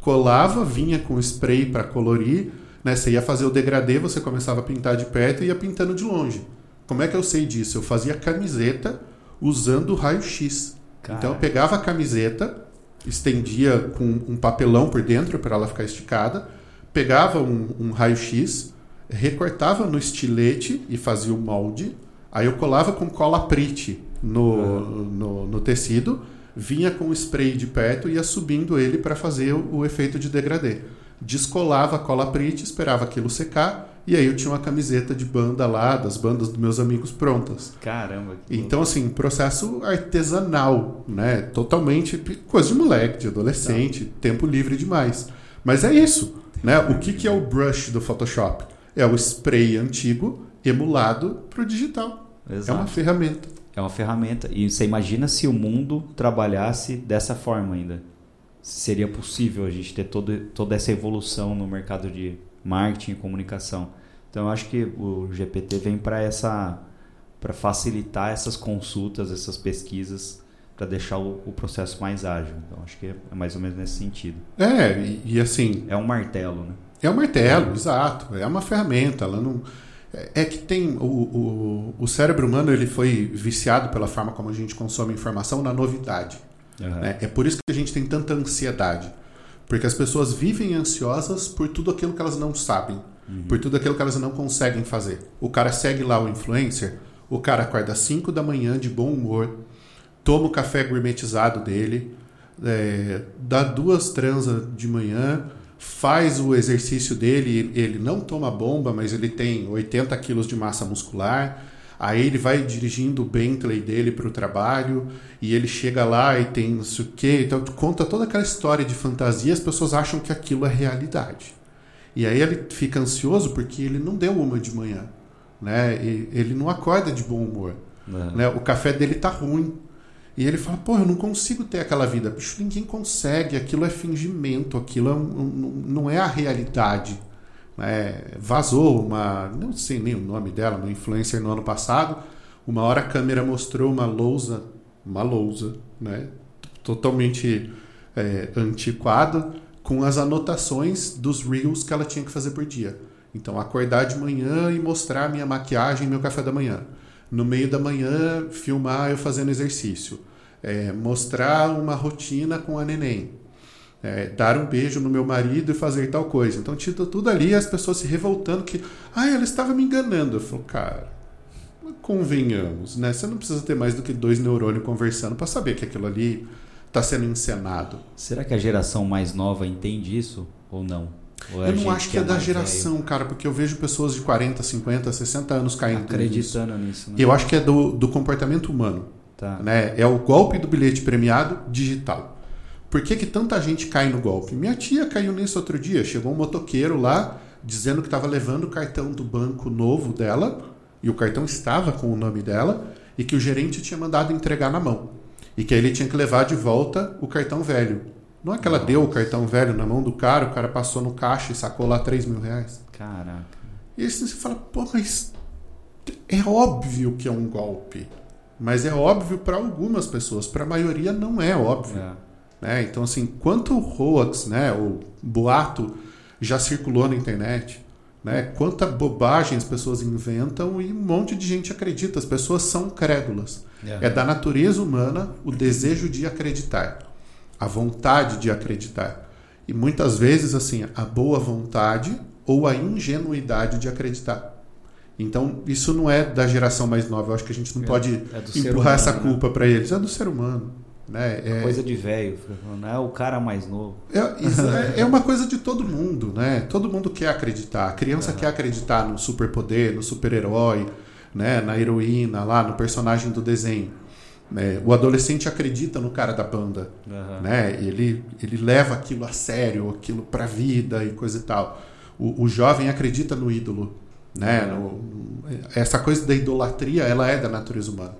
colava, vinha com spray para colorir, né? Você ia fazer o degradê, você começava a pintar de perto e ia pintando de longe. Como é que eu sei disso? Eu fazia camiseta usando raio-x. Então eu pegava a camiseta, estendia com um papelão por dentro para ela ficar esticada, pegava um, um raio-x, recortava no estilete e fazia o molde, aí eu colava com cola prite no, uhum. no, no, tecido, vinha com o spray de perto e ia subindo ele para fazer o, o, efeito de degradê. descolava a cola preta, esperava aquilo secar e aí eu tinha uma camiseta de banda lá, das bandas dos meus amigos prontas. Caramba. Então, assim, processo artesanal, né? Totalmente coisa de moleque, de adolescente, Não. tempo livre demais. Mas é isso, né? O que, que é o brush do Photoshop? É o spray antigo emulado para o digital. Exato. É uma ferramenta. É uma ferramenta. E você imagina se o mundo trabalhasse dessa forma ainda. Seria possível a gente ter todo, toda essa evolução no mercado de marketing e comunicação. Então, eu acho que o GPT vem para essa para facilitar essas consultas, essas pesquisas, para deixar o, o, processo mais ágil. Então, acho que é mais ou menos nesse sentido. É, e, e assim. É um martelo, né? É um martelo, é. exato. É uma ferramenta. Ela não. É, é que tem o, o, o cérebro humano ele foi viciado pela forma como a gente consome informação na novidade. Uhum. Né? É por isso que a gente tem tanta ansiedade. Porque as pessoas vivem ansiosas por tudo aquilo que elas não sabem, uhum. por tudo aquilo que elas não conseguem fazer. O cara segue lá o influencer, o cara acorda às 5 da manhã de bom humor, toma o café gourmetizado dele, é, dá duas transas de manhã, faz o exercício dele, ele não toma bomba, mas ele tem 80 quilos de massa muscular, Aí ele vai dirigindo o Bentley dele para o trabalho e ele chega lá e tem não sei o quê. Então conta toda aquela história de fantasia, as pessoas acham que aquilo é realidade. E aí ele fica ansioso porque ele não deu uma de manhã. Né? E ele não acorda de bom humor. É. Né? O café dele tá ruim. E ele fala, pô, eu não consigo ter aquela vida. Bicho, ninguém consegue, aquilo é fingimento, aquilo é um, não é a realidade. É, vazou uma, não sei nem o nome dela, uma influencer no ano passado. Uma hora a câmera mostrou uma lousa, uma lousa, né, totalmente é, antiquada, com as anotações dos reels que ela tinha que fazer por dia. Então, acordar de manhã e mostrar minha maquiagem e meu café da manhã. No meio da manhã, filmar eu fazendo exercício. É, mostrar uma rotina com a neném é, dar um beijo no meu marido e fazer tal coisa. Então tinha tudo ali as pessoas se revoltando que, ah, ela estava me enganando. Eu falo, cara, convenhamos, né? Você não precisa ter mais do que dois neurônios conversando para saber que aquilo ali está sendo encenado. Será que a geração mais nova entende isso ou não? Ou é eu não acho que, é, é da geração, velho? cara, porque eu vejo pessoas de 40, 50, 60 anos caindo acreditando nisso. Né? Eu acho que é do, do comportamento humano. Tá. Né? É o golpe do bilhete premiado digital. Por que, que tanta gente cai no golpe? Minha tia caiu nisso outro dia. Chegou um motoqueiro lá dizendo que estava levando o cartão do banco novo dela e o cartão estava com o nome dela e que o gerente tinha mandado entregar na mão e que aí ele tinha que levar de volta o cartão velho. Não é que ela Nossa. deu o cartão velho na mão do cara, o cara passou no caixa e sacou lá 3 mil reais. Caraca. E aí você fala, pô, mas é óbvio que é um golpe. Mas é óbvio para algumas pessoas, para a maioria não é óbvio. É. Né? Então, assim, quanto hoax, né, o boato já circulou na internet, né? Quanta bobagem as pessoas inventam e um monte de gente acredita. As pessoas são crédulas. É da natureza humana o desejo de acreditar, a vontade de acreditar. E muitas vezes, assim, a boa vontade ou a ingenuidade de acreditar. Então, isso não é da geração mais nova. Eu acho que a gente não é, pode é empurrar humano, essa né? culpa né? para eles. É do ser humano. Né? É, coisa de velho, não é o cara mais novo. É, é, é, uma coisa de todo mundo, né? Todo mundo quer acreditar. A criança quer acreditar no superpoder, no super-herói, né? na heroína, lá no personagem do desenho. É, o adolescente acredita no cara da banda, uhum. né? Ele, ele leva aquilo a sério, aquilo pra vida e coisa e tal. O, o jovem acredita no ídolo, né? Uhum. No, essa coisa da idolatria, ela é da natureza humana.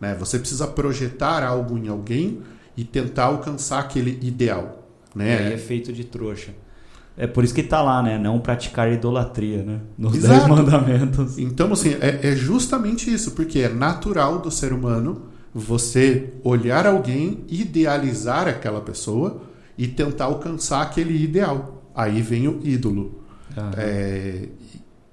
Né? Você precisa projetar algo em alguém e tentar alcançar aquele ideal. Né? E aí é feito de trouxa. É por isso que está lá, né? Não praticar idolatria, né? Nos Exato. Dez Mandamentos. Então, assim, é, é justamente isso, porque é natural do ser humano você olhar alguém, idealizar aquela pessoa e tentar alcançar aquele ideal. Aí vem o ídolo. É,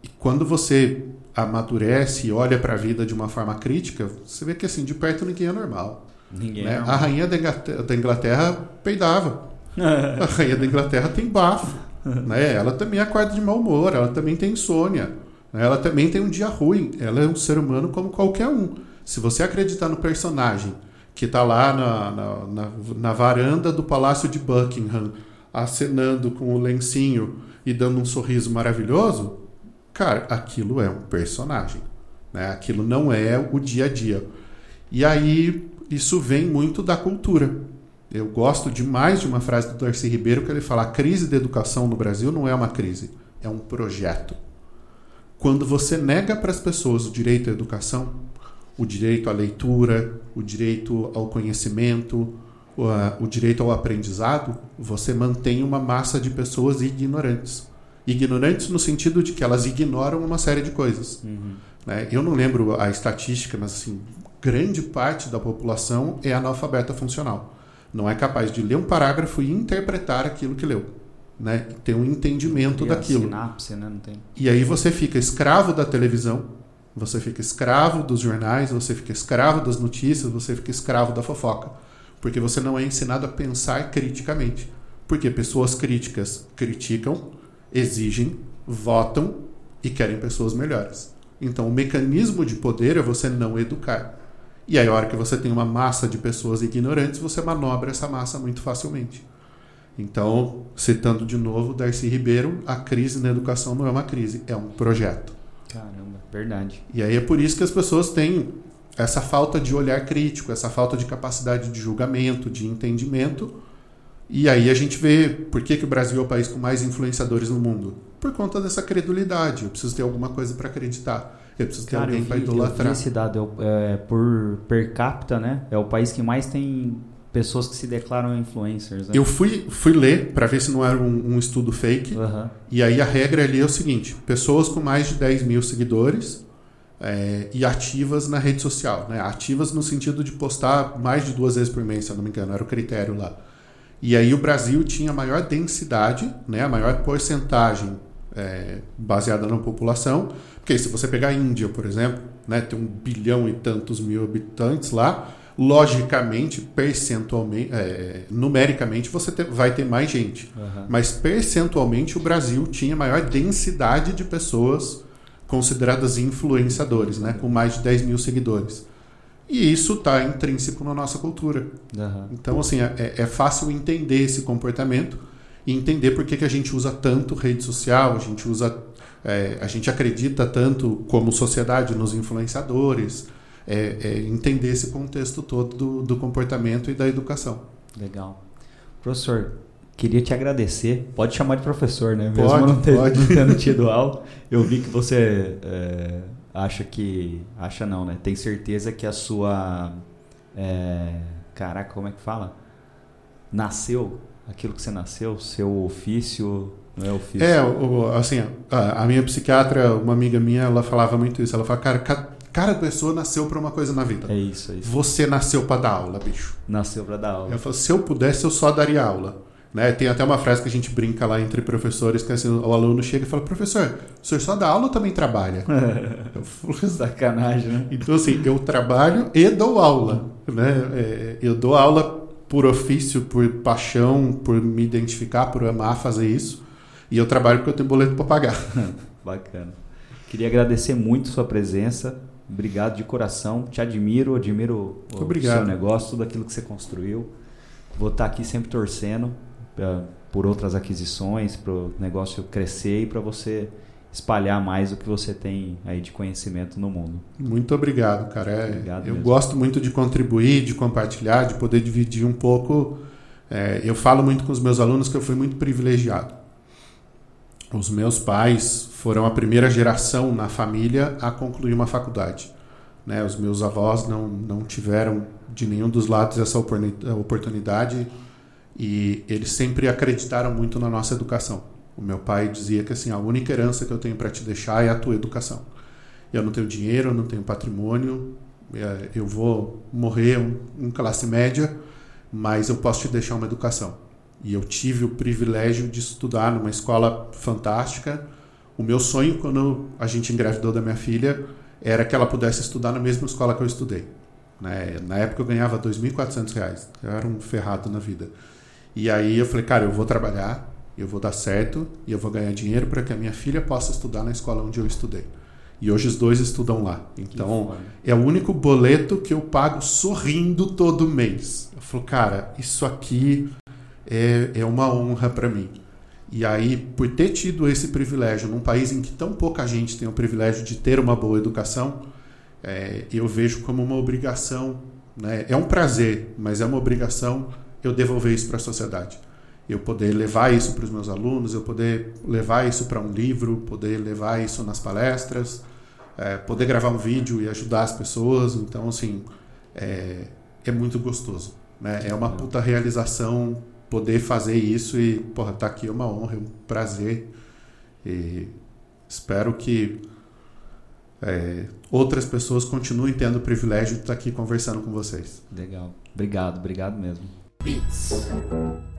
e quando você amadurece e olha para a vida de uma forma crítica, você vê que assim, de perto ninguém é normal. Ninguém né? é normal. A rainha da Inglaterra, da Inglaterra peidava. a rainha da Inglaterra tem bafo. né? Ela também acorda de mau humor, ela também tem insônia. Né? Ela também tem um dia ruim. Ela é um ser humano como qualquer um. Se você acreditar no personagem que está lá na, na, na, na, varanda do Palácio de Buckingham, acenando com o lencinho e dando um sorriso maravilhoso, cara, aquilo é um personagem. Né? Aquilo não é o dia a dia. E aí isso vem muito da cultura. Eu gosto demais de uma frase do Darcy Ribeiro que ele fala: a crise da educação no Brasil não é uma crise, é um projeto. Quando você nega para as pessoas o direito à educação, o direito à leitura, o direito ao conhecimento, o, o direito ao aprendizado, você mantém uma massa de pessoas ignorantes. Ignorantes no sentido de que elas ignoram uma série de coisas. Uhum. Né? Eu não lembro a estatística, mas assim, grande parte da população é analfabeta funcional. Não é capaz de ler um parágrafo e interpretar aquilo que leu. Né? Ter um entendimento daquilo. Sinapse, né? Tem... E aí você fica escravo da televisão, você fica escravo dos jornais, você fica escravo das notícias, você fica escravo da fofoca. Porque você não é ensinado a pensar criticamente. Porque pessoas críticas criticam, exigem, votam e querem pessoas melhores. Então, o mecanismo de poder é você não educar. E aí, a hora que você tem uma massa de pessoas ignorantes, você manobra essa massa muito facilmente. Então, citando de novo Darcy Ribeiro, a crise na educação não é uma crise, é um projeto. Caramba, verdade. E aí é por isso que as pessoas têm essa falta de olhar crítico, essa falta de capacidade de julgamento, de entendimento. E aí a gente vê por que, que o Brasil é o país com mais influenciadores no mundo. Por conta dessa credulidade. Eu preciso ter alguma coisa para acreditar. Eu preciso ter Cara, alguém para idolatrar. Eu vi esse dado, é, por per capita, né? É o país que mais tem pessoas que se declaram influencers. Né? Eu fui, fui ler para ver se não era um, um estudo fake. Uhum. E aí a regra ali é o seguinte: pessoas com mais de 10 mil seguidores é, e ativas na rede social. Né? Ativas no sentido de postar mais de duas vezes por mês, se eu não me engano, era o critério lá. E aí o Brasil tinha a maior densidade, né? a maior porcentagem é, baseada na população porque se você pegar a Índia, por exemplo, né, tem um bilhão e tantos mil habitantes lá, logicamente, percentualmente, é, numericamente, você ter, vai ter mais gente. Uhum. Mas percentualmente, o Brasil tinha maior densidade de pessoas consideradas influenciadores, né, com mais de 10 mil seguidores. E isso está intrínseco na nossa cultura. Uhum. Então, assim, é, é, fácil entender esse comportamento e entender por que, que a gente usa tanto rede social, a gente usa é, a gente acredita tanto como sociedade nos influenciadores, é, é entender esse contexto todo do, do, comportamento e da educação. Legal. Professor, queria te agradecer. Pode chamar de professor, né? Mesmo pode, não, ter, pode. não tendo tido aula. Eu vi que você é, acha que. Acha não, né? Tem certeza que a sua. É, caraca, como é que fala? Nasceu aquilo que você nasceu, seu ofício não é ofício. É, assim, a, minha psiquiatra, uma amiga minha, ela falava muito isso. Ela fala, cara, cada, pessoa nasceu para uma coisa na vida. É isso, é isso. Você nasceu para dar aula, bicho. Nasceu para dar aula. Eu falo, se eu pudesse, eu só daria aula. Né? Tem até uma frase que a gente brinca lá entre professores, que assim, o aluno chega e fala, professor, o senhor só dá aula ou também trabalha? eu Sacanagem, né? Então, assim, eu trabalho e dou aula. Né? É, eu dou aula por ofício, por paixão, por me identificar, por amar fazer isso. E eu trabalho porque eu tenho boleto para pagar. Bacana. Queria agradecer muito sua presença. Obrigado de coração. Te admiro, admiro o, Obrigado. seu negócio, tudo aquilo que você construiu. Vou estar aqui sempre torcendo pra, por outras aquisições, para o negócio crescer e para você espalhar mais o que você tem aí de conhecimento no mundo. Muito obrigado, cara. É, obrigado eu mesmo. gosto muito de contribuir, de compartilhar, de poder dividir um pouco. É, eu falo muito com os meus alunos que eu fui muito privilegiado. Os meus pais foram a primeira geração na família a concluir uma faculdade. Né? Os meus avós não, não tiveram de nenhum dos lados essa oportunidade e eles sempre acreditaram muito na nossa educação. O meu pai dizia que assim a única herança que eu tenho para te deixar é a tua educação. Eu não tenho dinheiro, eu não tenho patrimônio, é, eu vou morrer em classe média, mas eu posso te deixar uma educação. E eu tive o privilégio de estudar numa escola fantástica. O meu sonho, quando a gente engravidou da minha filha, era que ela pudesse estudar na mesma escola que eu estudei. Né? Na época eu ganhava R$ 2.400. Eu era um ferrado na vida. E aí eu falei, cara, eu vou trabalhar, eu vou dar certo e eu vou ganhar dinheiro para que a minha filha possa estudar na escola onde eu estudei. E hoje os dois estudam lá. Então, é o único boleto que eu pago sorrindo todo mês. Eu falo, cara, isso aqui é, é uma honra para mim. E aí, por ter tido esse privilégio num país em que tão pouca gente tem o privilégio de ter uma boa educação, é, eu vejo como uma obrigação. Né? É um prazer, mas é uma obrigação eu devolver isso para a sociedade. Eu poder levar isso para os meus alunos, eu poder levar isso para um livro, poder levar isso nas palestras, é, poder gravar um vídeo e ajudar as pessoas. Então, assim, é, é muito gostoso. Né? É uma puta realização poder fazer isso e, porra, tá aqui é uma honra, é um prazer. E espero que é, outras pessoas continuem tendo o privilégio de estar aqui conversando com vocês. Legal. Obrigado, obrigado mesmo. Beats.